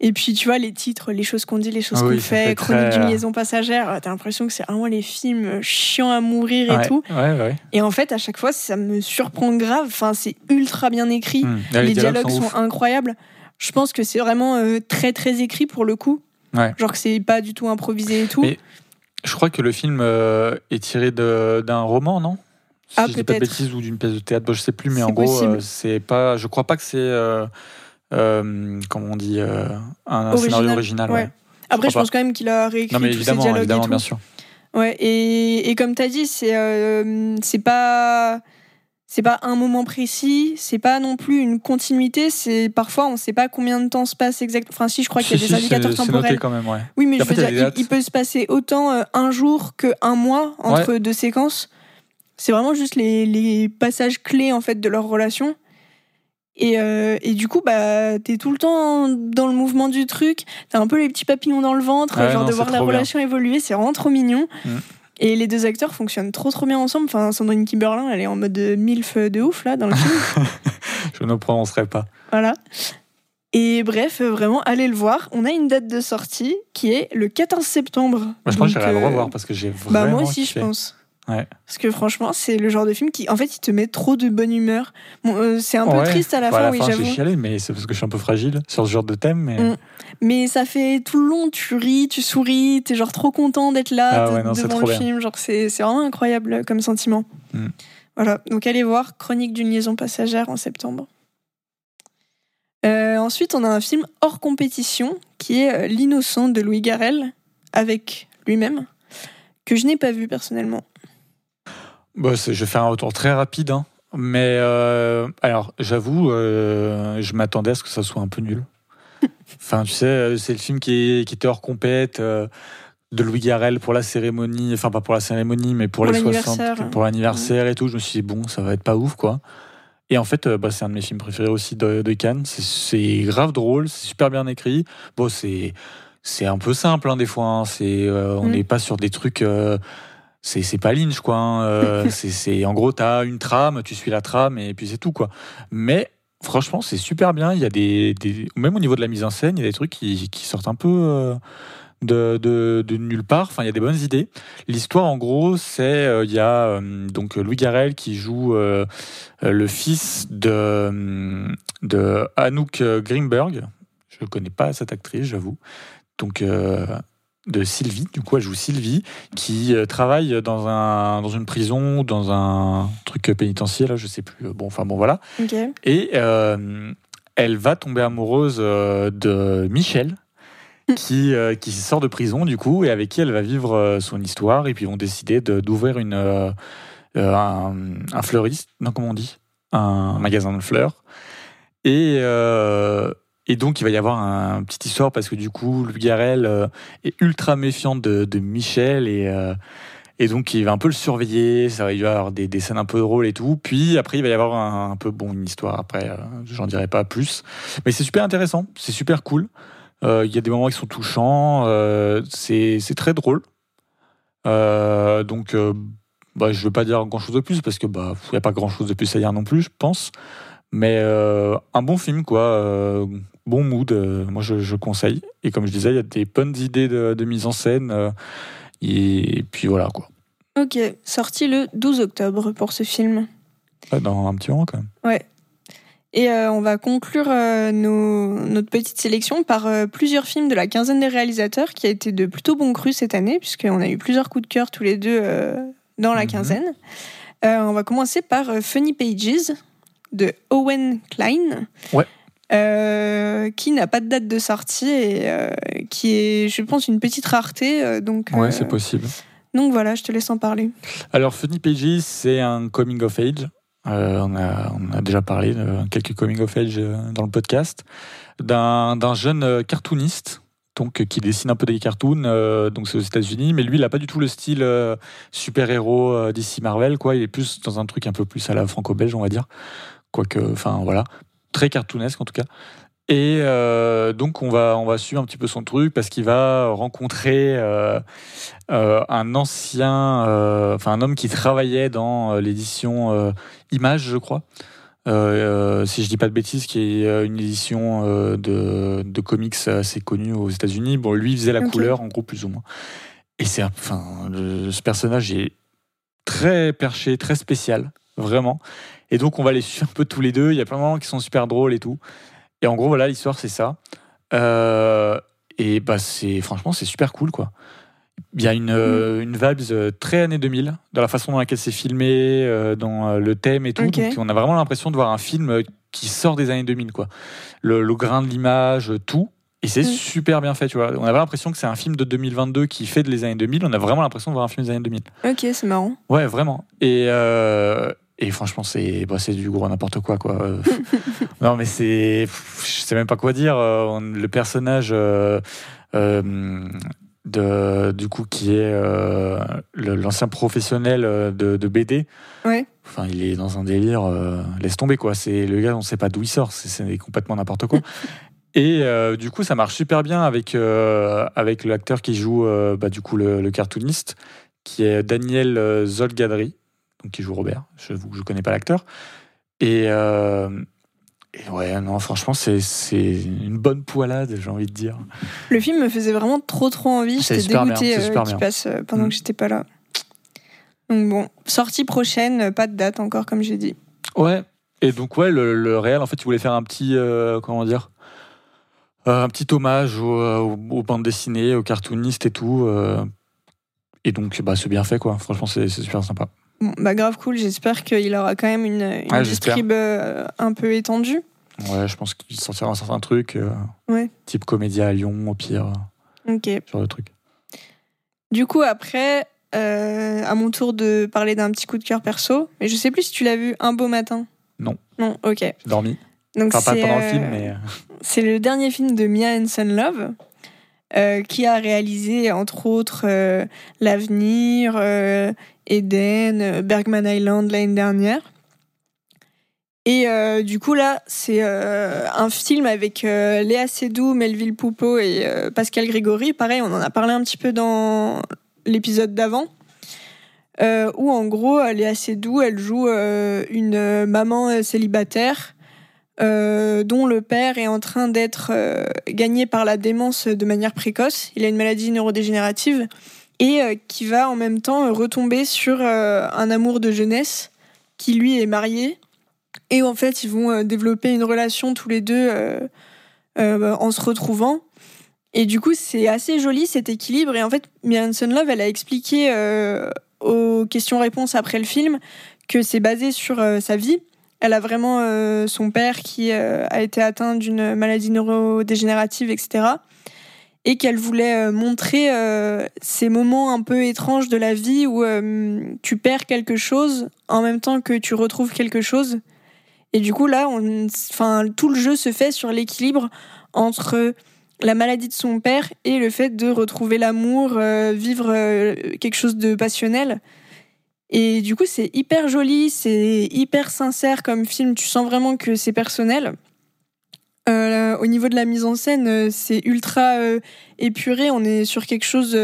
Et puis, tu vois, les titres, les choses qu'on dit, les choses Ah qu'on oui, fait, fait Chronique très, d'une euh, liaison passagère, t'as l'impression que c'est vraiment les films chiants à mourir et tout. Ouais, ouais. Et en fait, à chaque fois, ça me surprend grave. Enfin, c'est ultra bien écrit. Là, les, dialogues, sont incroyables. Je pense que c'est vraiment euh, très, très écrit pour le coup. Ouais. Genre que c'est pas du tout improvisé et tout. Mais- Je crois que le film euh, est tiré d'un roman, non? Si Ah, je dis pas de bêtises ou d'une pièce de théâtre, bon, je sais plus, mais en gros, euh, c'est pas. Je crois pas que c'est. Euh, comment on dit euh, un, scénario Original, original. ouais. ouais. Après, je pense quand même qu'il a réécrit Non, mais tous ses évidemment, dialogues évidemment, et tout. bien sûr. Ouais, et, et comme tu as dit, c'est euh, c'est pas c'est pas un moment précis, c'est pas non plus une continuité, c'est parfois on sait pas combien de temps se passe exactement. Enfin si, je crois qu'il y a des indicateurs temporels. noté quand même, ouais. Oui, mais je veux dire, il, peut se passer autant un jour que un mois entre deux séquences. C'est vraiment juste les, les passages clés en fait de leur relation. Et, euh, et du coup, bah, t'es tout le temps dans le mouvement du truc. T'as un peu les petits papillons dans le ventre, Ouais, genre non, de voir la bien. relation évoluer. C'est vraiment trop mignon. Mm. Et les deux acteurs fonctionnent trop trop bien ensemble. Enfin, Sandrine Kiberlin, elle est en mode de milf de ouf là dans le film. Je ne prononcerai pas. Voilà. Et bref, vraiment, allez le voir. On a une date de sortie qui est le 14 septembre. Moi, je pense que Donc, j'irai le euh, revoir parce que j'ai vraiment. Bah moi aussi, kiffé. je pense. Ouais. Parce que franchement, c'est le genre de film qui, en fait, il te met trop de bonne humeur. Bon, euh, c'est un peu Ouais. triste à la Bah, fin, à la oui, j'ai chialé, mais c'est parce que je suis un peu fragile sur ce genre de thème. Mais... Mm. Mais ça fait tout le long, tu ris, tu souris, t'es genre trop content d'être là Ah ouais, non, devant le bien. film. Genre, c'est vraiment incroyable euh, comme sentiment. Mm. Voilà, donc allez voir Chronique d'une liaison passagère en septembre. Euh, ensuite, on a un film hors compétition qui est L'innocent de Louis Garrel avec lui-même, que je n'ai pas vu personnellement. Bah, c'est- je vais faire un retour très rapide. hein. Mais euh, alors, j'avoue, euh, je m'attendais à ce que ça soit un peu nul. Enfin, tu sais, euh, c'est le film qui, est- qui était hors compète euh, de Louis Garrel pour la cérémonie. Enfin, pas pour la cérémonie, mais pour, Pour les 60, l'anniversaire. pour l'anniversaire et tout. Je me suis dit, bon, ça va être pas ouf, quoi. Et en fait, bah, c'est un de mes films préférés aussi de, de Cannes. C'est grave drôle, c'est super bien écrit. Bon, c'est c'est un peu simple hein, des fois. Hein. C'est on mm. n'est pas sur des trucs c'est pas Lynch quoi. Hein. Euh, c'est en gros t'as une trame, tu suis la trame et puis c'est tout quoi. Mais franchement c'est super bien. Il y a des, des, même au niveau de la mise en scène, il y a des trucs qui, qui sortent un peu euh, de, de, de, nulle part. Enfin il y a des bonnes idées. L'histoire en gros c'est euh, il y a donc Louis Garrel qui joue le fils de de Anouk Greenberg. Je connais pas cette actrice j'avoue. Donc de Sylvie. Du coup, elle joue Sylvie, qui euh, travaille dans, un, dans une prison, dans un truc pénitentiaire, là, je sais plus. Bon, enfin bon, voilà. Et euh, elle va tomber amoureuse euh, de Michel, hmm. qui, qui sort de prison, du coup, et avec qui elle va vivre son histoire. Et puis, ils vont décider d'ouvrir une un, un, fleuriste, non, comment on dit? Un magasin de fleurs. Et, et donc, il va y avoir un, une petite histoire parce que du coup, Louis euh, est ultra méfiant de, Michel et, euh, et donc il va un peu le surveiller. Ça va y avoir des, scènes un peu drôles et tout. Puis après, il va y avoir un, peu bon une histoire. Après, euh, j'en dirai pas plus. Mais c'est super intéressant, c'est super cool. Il y a des moments qui sont touchants. c'est très drôle. donc, bah, je veux pas dire grand chose de plus parce que bah il y a pas grand chose de plus à dire non plus, je pense. Mais un bon film, quoi bon mood. Euh, moi, je, conseille. Et comme je disais, il y a des bonnes idées de, mise en scène. Euh, et, puis voilà, quoi. Ok, sorti le 12 octobre pour ce film. dans un petit moment, quand même. Ouais. Et euh, on va conclure notre petite sélection par plusieurs films de la quinzaine des réalisateurs qui a été de plutôt bon cru cette année, puisqu'on a eu plusieurs coups de cœur tous les deux dans la mhm. quinzaine. on va commencer par Funny Pages de Owen Klein. Ouais. Euh, qui n'a pas de date de sortie et euh, qui est, je pense, une petite rareté. Euh, donc, ouais, c'est possible. Donc voilà, je te laisse en parler. Alors, Funny Pages, c'est un coming of age. on, a, on a déjà parlé de quelques coming of age dans le podcast. D'un jeune cartooniste donc qui dessine un peu des cartoons, donc c'est aux États-Unis, mais lui il a pas du tout le style super-héros d'ici Marvel, quoi. Il est plus dans un truc un peu plus à la franco-belge, on va dire. Quoique, enfin voilà très cartoonesque en tout cas. Et euh, donc on va on va suivre un petit peu son truc parce qu'il va rencontrer euh, euh, un ancien, enfin un homme qui travaillait dans l'édition Image, je crois. si je dis pas de bêtises, qui est une édition de, de, comics assez connue aux États-Unis. Bon, lui il faisait la couleur en gros plus ou moins. Et c'est enfin ce personnage est très perché, très spécial, vraiment. Et donc, on va les suivre un peu tous les deux. Il y a plein de moments qui sont super drôles et tout. Et en gros, voilà, l'histoire, c'est ça. Euh, et bah, c'est franchement, c'est super cool, quoi. Il y a une, euh, une vibes euh, très années 2000 dans la façon dans laquelle c'est filmé, dans le thème et tout. Donc, on a vraiment l'impression de voir un film qui sort des années 2000, quoi. Le, grain de l'image, tout. Et c'est mm. super bien fait, tu vois. On avait l'impression que c'est un film de 2022 qui fait de les années 2000. On a vraiment l'impression de voir un film des années 2000. Ok, c'est marrant. Ouais, vraiment. Et, et franchement, c'est bah, du gros n'importe quoi. quoi. non, mais c'est. Je sais même pas quoi dire. Euh, le personnage. Euh, euh, de, du coup, qui est l'ancien professionnel de, de, BD. Ouais. Enfin, il est dans un délire. laisse tomber, quoi. C'est le gars, on sait pas d'où il sort. C'est complètement n'importe quoi. Et du coup, ça marche super bien avec, avec l'acteur qui joue bah, du coup le, le, cartooniste, qui est Daniel Zolgadri qui joue Robert. Je ne connais pas l'acteur. Euh, et, ouais, non, franchement, c'est une bonne poilade, j'ai envie de dire. Le film me faisait vraiment trop, trop envie. J'étais dégoûtée euh, qu'il passe euh, pendant que mm. j'étais pas là. Donc bon, sortie prochaine, pas de date encore, comme j'ai dit. Ouais. Et donc, ouais, le, le réel, en fait, il voulait faire un petit. comment dire Un petit hommage aux, aux, bandes dessinées, aux cartoonistes et tout. et donc, bah, c'est bien fait, quoi. Franchement, c'est super sympa. Bon, bah grave cool, j'espère qu'il aura quand même une, une distrib euh, un peu étendue. Ouais, je pense qu'il sortira un certain truc. Euh, ouais. Type Comédia à Lyon, au pire. Ok. Genre de truc. Du coup, après, euh, à mon tour de parler d'un petit coup de cœur perso. Mais je sais plus si tu l'as vu un beau matin. Non. Non, ok. J'ai dormi. Donc enfin, pas pendant le film, mais. C'est le dernier film de Mia Hansen Love. Qui a réalisé entre autres L'avenir, Eden, Bergman Island l'année dernière. Et du coup, là, c'est un film avec Léa Seydoux, Melville Poupeau et Pascal Grégory. Pareil, on en a parlé un petit peu dans l'épisode d'avant. où en gros, Léa Seydoux, elle joue une maman célibataire euh, dont le père est en train d'être euh, gagné par la démence de manière précoce. Il a une maladie neurodégénérative et euh, qui va en même temps retomber sur un amour de jeunesse qui lui est marié. Et en fait, ils vont développer une relation tous les deux en se retrouvant. Et du coup, c'est assez joli cet équilibre. Et en fait, Miriam Love, elle a expliqué aux questions-réponses après le film que c'est basé sur sa vie elle a vraiment euh, son père qui euh, a été atteint d'une maladie neurodégénérative, etc. Et qu'elle voulait euh, montrer ces moments un peu étranges de la vie où tu perds quelque chose en même temps que tu retrouves quelque chose. Et du coup, là, enfin, tout le jeu se fait sur l'équilibre entre la maladie de son père et le fait de retrouver l'amour, vivre quelque chose de passionnel. Et du coup, c'est hyper joli, c'est hyper sincère comme film. Tu sens vraiment que c'est personnel. Euh, au niveau de la mise en scène, euh, c'est ultra euh, épuré. On est sur quelque chose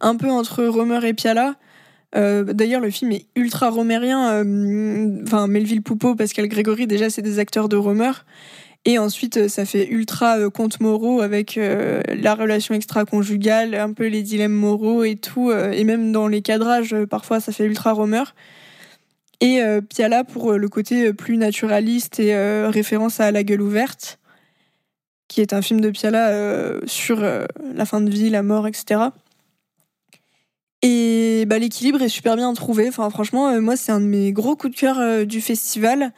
un peu entre Romer et Piala. D'ailleurs, le film est ultra romérien. Enfin, Melville Poupeau, Pascal Grégory, déjà, c'est des acteurs de Romer. Et ensuite, euh, ça fait ultra euh, moraux avec euh, la relation extra-conjugale, un peu les dilemmes moraux et tout. et même dans les cadrages, parfois, ça fait ultra romer. Et Piala pour le côté plus naturaliste et référence à La gueule ouverte, qui est un film de Piala sur la fin de vie, la mort, etc. Et bah, l'équilibre est super bien trouvé. Enfin, franchement, moi, c'est un de mes gros coups de cœur du festival.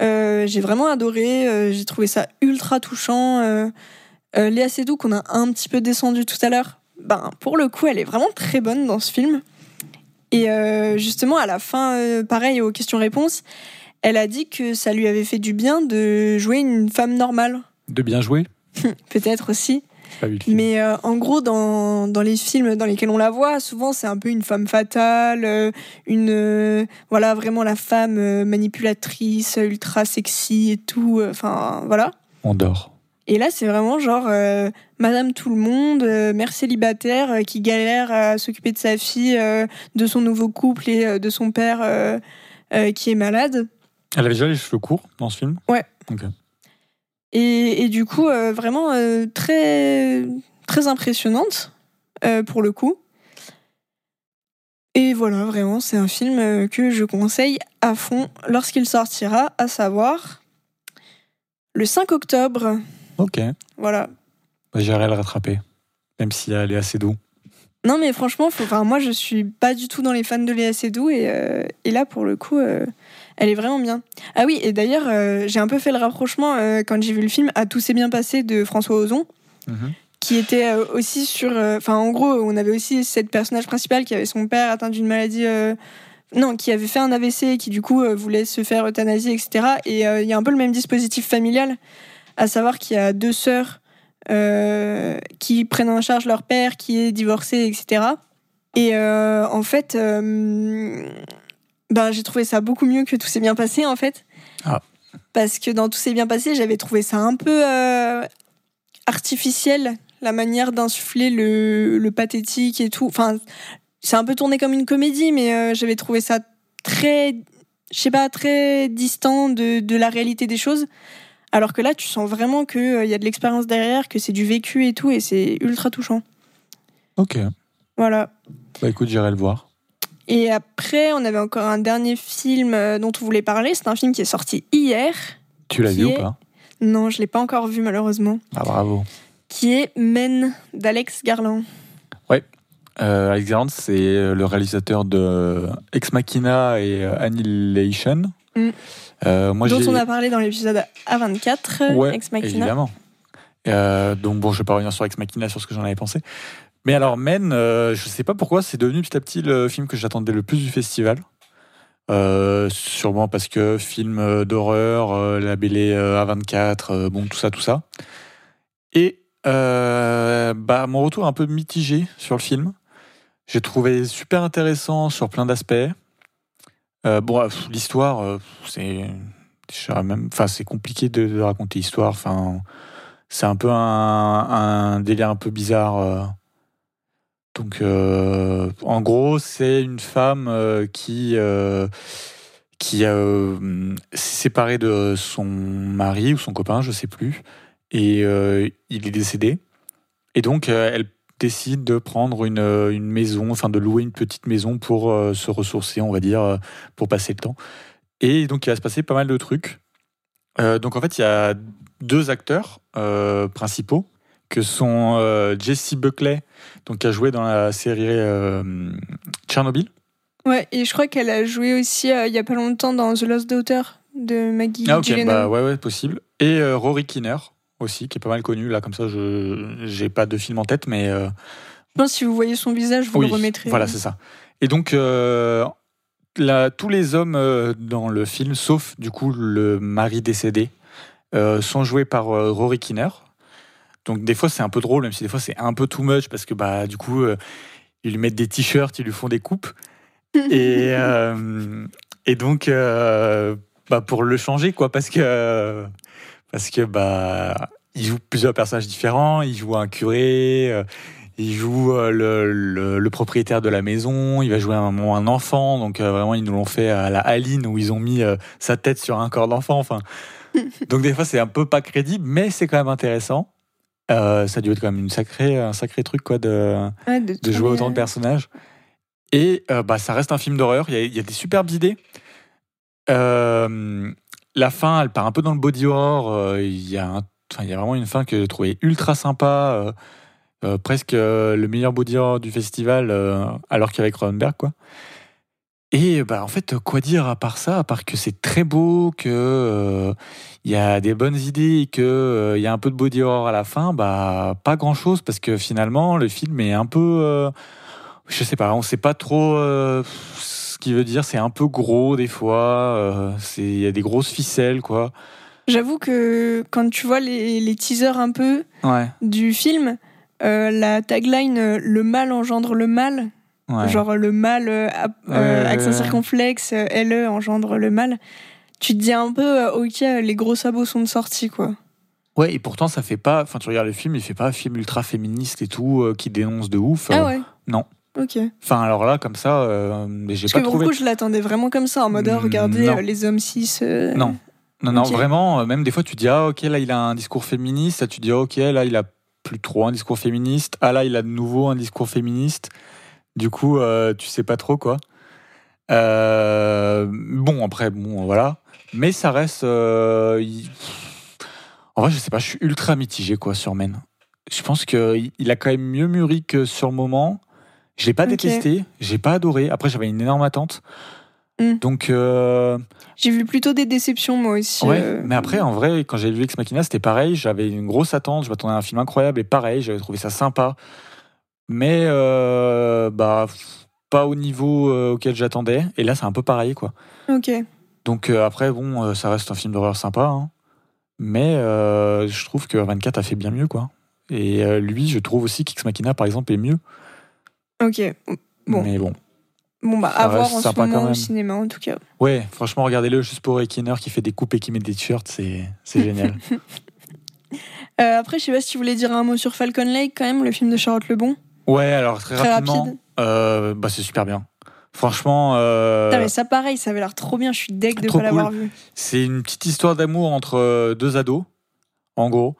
Euh, j'ai vraiment adoré. Euh, j'ai trouvé ça ultra touchant. Euh, Léa Seydoux, qu'on a un petit peu descendu tout à l'heure, ben, pour le coup, elle est vraiment très bonne dans ce film. Et justement, à la fin, pareil aux questions-réponses, elle a dit que ça lui avait fait du bien de jouer une femme normale. De bien jouer? Peut-être aussi. Mais euh, en gros, dans, dans, les films dans lesquels on la voit, souvent c'est un peu une femme fatale, euh, une euh, voilà vraiment la femme manipulatrice, ultra sexy et tout. Enfin voilà. On dort. Et là, c'est vraiment genre Madame tout le monde, mère célibataire qui galère à s'occuper de sa fille, de son nouveau couple et de son père qui est malade. Elle avait déjà les cheveux courts dans ce film? Ouais. Ok. Et, du coup, euh, vraiment euh, très, très impressionnante euh, pour le coup. Et voilà, vraiment, c'est un film que je conseille à fond lorsqu'il sortira, à savoir le 5 octobre. Ok. Voilà. Bah, J'irai le rattraper, même si elle est assez doux. Non, mais franchement, faut... moi, je suis pas du tout dans les fans de Léa Seydoux et, et là, pour le coup, elle est vraiment bien. Ah oui, et d'ailleurs, euh, j'ai un peu fait le rapprochement euh, quand j'ai vu le film à Tout s'est bien passé de François Ozon, mhm. qui était euh, aussi sur. Enfin, en gros, on avait aussi cette personnage principal qui avait son père atteint d'une maladie. non, qui avait fait un AVC et qui du coup voulait se faire euthanasier, etc. Et il y a un peu le même dispositif familial, à savoir qu'il y a deux sœurs qui prennent en charge leur père qui est divorcé, etc. Et en fait, ben, j'ai trouvé ça beaucoup mieux que tout s'est bien passé en fait. Ah. Parce que dans tout s'est bien passé, j'avais trouvé ça un peu euh, artificiel, la manière d'insuffler le, le, pathétique et tout. Enfin, c'est un peu tourné comme une comédie, mais euh, j'avais trouvé ça très, je sais pas, très distant de, de, la réalité des choses. Alors que là, tu sens vraiment qu'il euh, y a de l'expérience derrière, que c'est du vécu et tout, et c'est ultra touchant. Ok. Voilà. Bah écoute, j'irai le voir. Et après, on avait encore un dernier film euh, dont on voulait parler. C'est un film qui est sorti hier. Tu l'as vu ou pas? Non, je l'ai pas encore vu malheureusement. Ah bravo. Qui est Men d'Alex Garland. Ouais. Euh, Alex Garland, c'est euh, le réalisateur de Ex Machina et Annihilation. Mm. moi, dont on a parlé dans l'épisode A24, ouais, Ex Machina. Évidemment. donc bon, je vais pas revenir sur Ex Machina, sur ce que j'en avais pensé. Mais alors, Men, euh, je sais pas pourquoi, c'est devenu petit à petit le film que j'attendais le plus du festival. Euh, sûrement parce que film euh, d'horreur, labellé A24, bon, tout ça, tout ça. Et bah, mon retour est un peu mitigé sur le film. J'ai trouvé super intéressant sur plein d'aspects. bon, l'histoire, c'est même, enfin, c'est compliqué de, raconter l'histoire. Enfin, c'est un peu un, délire un peu bizarre. Euh. Donc, euh, en gros, c'est une femme euh, qui qui s'est séparée de son mari ou son copain, je sais plus, et il est décédé. Et donc, elle décide de prendre une, une, maison, enfin de louer une petite maison pour se ressourcer, on va dire, pour passer le temps. Et donc, il va se passer pas mal de trucs. Euh, donc, en fait, il y a deux acteurs euh, principaux que sont euh, Jessie Buckley, donc, qui a joué dans la série Tchernobyl. Ouais, et je crois qu'elle a joué aussi il y a pas longtemps dans The Lost Daughter de Maggie Ah, ok, bah, ouais, ouais, possible. Et Rory Kinner aussi, qui est pas mal connu. Là, comme ça, je j'ai pas de film en tête, mais. Pense si vous voyez son visage, vous le remettrez. Voilà, c'est ça. Et donc, tous les hommes euh, dans le film, sauf du coup le mari décédé, euh, sont joués par euh, Rory Kinner. Donc des fois c'est un peu drôle, même si des fois c'est un peu too much parce que bah du coup ils lui mettent des t-shirts, ils lui font des coupes et et donc bah, pour le changer quoi parce que parce que bah il joue plusieurs personnages différents, il joue un curé il joue euh, le, propriétaire de la maison, il va jouer un, un enfant, donc euh, vraiment ils nous l'ont fait à la Aline où ils ont mis euh, sa tête sur un corps d'enfant. Enfin, donc des fois c'est un peu pas crédible, mais c'est quand même intéressant. Ça a dû être quand même une sacrée, un sacré truc quoi de, de, jouer autant de personnages. Et bah ça reste un film d'horreur. Il y, a des superbes idées. la fin, elle part un peu dans le body horror. Il y y a vraiment une fin que j'ai trouvé ultra sympa. Euh, presque euh, le meilleur body du festival, euh, alors qu'avec Cronenberg, quoi. Et bah en fait, quoi dire à part ça, à part que c'est très beau, que il y a des bonnes idées, que il y a un peu de body horror à la fin, bah pas grand chose parce que finalement le film est un peu, je sais pas, on sait pas trop ce qu'il veut dire. C'est un peu gros des fois. c'est il y a des grosses ficelles quoi. J'avoue que quand tu vois les, les teasers un peu du film, euh, la tagline euh, Le mal engendre le mal. Genre le mal, euh, accent circonflexe, LE engendre le mal. Tu te dis un peu, ok, les gros sabots sont de sortie, quoi. Ouais, et pourtant, ça fait pas. Enfin, tu regardes le film, il fait pas un film ultra féministe et tout, qui dénonce de ouf. ah ouais Non. Ok. Enfin, alors là, comme ça, j'ai pas que trouvé. Beaucoup, je l'attendais vraiment comme ça, en mode, oh, regardez les hommes cis. Non. Non, non, vraiment, même des fois, tu dis, ah, ok, là, il a un discours féministe, tu dis, ah, ok, là, il a plus trop un discours féministe. Ah là, il a de nouveau un discours féministe. Du coup, euh, tu sais pas trop quoi. Euh, bon, après, bon, voilà. Mais ça reste. Euh, en vrai, je sais pas, je suis ultra mitigé quoi sur Men. Je pense qu'il a quand même mieux mûri que sur le moment. Je l'ai pas détesté, j'ai pas adoré. Après, j'avais une énorme attente. Mm. Donc. Euh, j'ai vu plutôt des déceptions, moi aussi. Ouais, euh. mais après, en vrai, quand j'ai vu Ex Machina, c'était pareil. J'avais une grosse attente, je m'attendais à un film incroyable, et pareil, j'avais trouvé ça sympa. Mais, euh, bah, pas au niveau auquel j'attendais. Et là, c'est un peu pareil, quoi. Ok. Donc, après, bon, ça reste un film d'horreur sympa. Hein. Mais je trouve que 24 a fait bien mieux, quoi. Et lui, je trouve aussi qu'Ex Machina, par exemple, est mieux. Ok. Bon. Mais bon. Bon, bah, à voir en ce moment au cinéma, en tout cas. Ouais, franchement, regardez-le juste pour Ekinner qui fait des coupes et qui met des t-shirts, c'est génial. euh, après, je sais pas si tu voulais dire un mot sur Falcon Lake, quand même, le film de Charlotte Lebon. Ouais, alors très, rapidement, euh, bah, c'est super bien. Franchement. Euh... mais ça, pareil, ça avait l'air trop bien. Je suis deg de ne pas l'avoir vu. C'est une petite histoire d'amour entre euh, deux ados, en gros.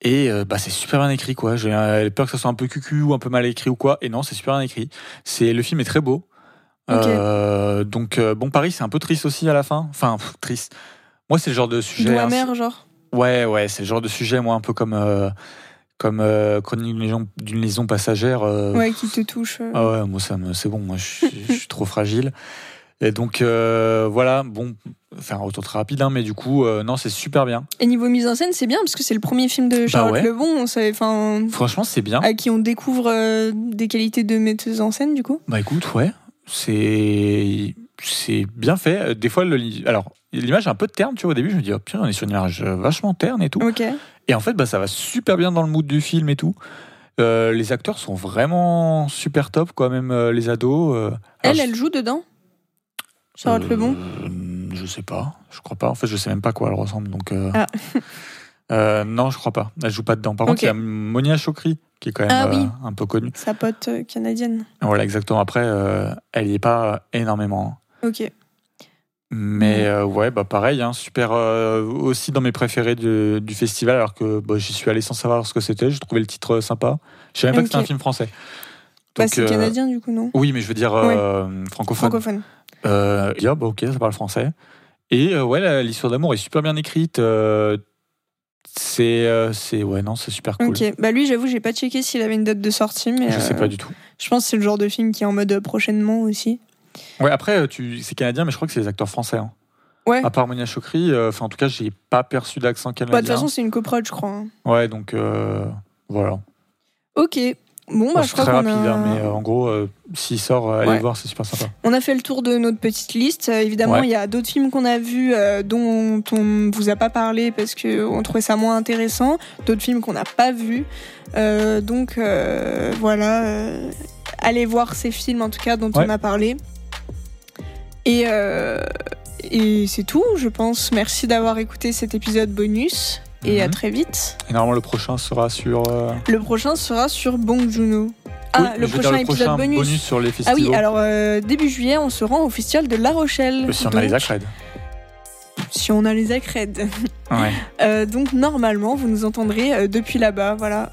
Et euh, bah, c'est super bien écrit, quoi. J'ai peur que ça soit un peu cucu ou un peu mal écrit ou quoi. Et non, c'est super bien écrit. C'est le film est très beau. Euh, donc, bon, Paris, c'est un peu triste aussi à la fin. Enfin, triste. Moi, c'est le genre de sujet. Hein, mère, genre Ouais, ouais, c'est le genre de sujet, moi, un peu comme. Euh, comme Chronique d'une liaison, passagère. ouais, qui te touche. Ah ouais, moi, ça c'est bon, moi, je, suis trop fragile. Et donc, voilà, bon, faire un retour très rapide, hein, mais du coup, non, c'est super bien. Et niveau mise en scène, c'est bien, parce que c'est le premier film de bah Charlotte Lebon. On Franchement, c'est bien. À qui on découvre des qualités de metteuse en scène, du coup Bah écoute, ouais, c'est c'est bien fait. Des fois, le, alors l'image est un peu terne, tu vois. Au début, je me dis, oh putain, on est sur une image vachement terne et tout. Et en fait, bah, ça va super bien dans le mood du film et tout. Euh, les acteurs sont vraiment super top, quoi, même euh, les ados. Euh. elle, elle joue dedans? Charlotte Lebon? Je sais pas, je crois pas. En fait, je sais même pas à quoi elle ressemble. Donc, euh, Ah. euh, non, je crois pas. Elle joue pas dedans. Par contre, il y a Monia Chokri qui est quand même Ah oui. euh, un peu connue. Sa pote euh, canadienne. Voilà, exactement. Après, euh, elle y est pas énormément. Ok. Mais Mhm. euh, ouais, bah pareil, hein, super. euh, aussi dans mes préférés du, du festival, alors que bah, j'y suis allé sans savoir ce que c'était. J'ai trouvé le titre sympa. Je savais même pas que c'était un film français. Bah, c'est euh, canadien du coup, non? Oui, mais je veux dire euh, francophone. Francophone. Euh, il dit, ah, bah, ok, ça parle français. Et euh, ouais, l'histoire d'amour est super bien écrite. euh, c'est, euh, c'est, ouais, non, c'est super cool. Ok. Bah lui, j'avoue, j'ai pas checké s'il avait une date de sortie, mais Je sais euh, pas du tout. je pense que c'est le genre de film qui est en mode euh, prochainement aussi. Ouais, après, tu, c'est canadien, mais je crois que c'est des acteurs français. hein. Ouais. À part Monia Chokri, euh, enfin, en tout cas, j'ai pas perçu d'accent Bah, de toute canadien. façon, c'est une coprode, je crois. hein. ouais, donc euh, voilà. Ok. Bon, bah, je c'est crois très rapide, a... hein, mais euh, en gros, s'il sort, allez Ouais. le voir, c'est super sympa. On a fait le tour de notre petite liste. Évidemment, Ouais. il y a d'autres films qu'on a vus dont on vous a pas parlé parce qu'on trouvait ça moins intéressant. D'autres films qu'on n'a pas vus. Donc voilà, allez voir ces films en tout cas dont on a parlé. Et, euh, et c'est tout, je pense. Merci d'avoir écouté cet épisode bonus. Et à Mhm. très vite. Et normalement, le prochain sera sur. euh, Le prochain sera sur Bong Joon-ho. Ah, oui, le je veux dire, prochain épisode prochain bonus. sur les Ah festivals. oui, alors euh, début juillet, on se rend au festival de La Rochelle. si on a les Donc, accrèdes. Si on a les accrèdes. Ouais, Euh, donc normalement, vous nous entendrez euh, depuis là-bas, voilà.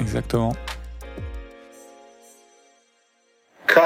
exactement. Cut.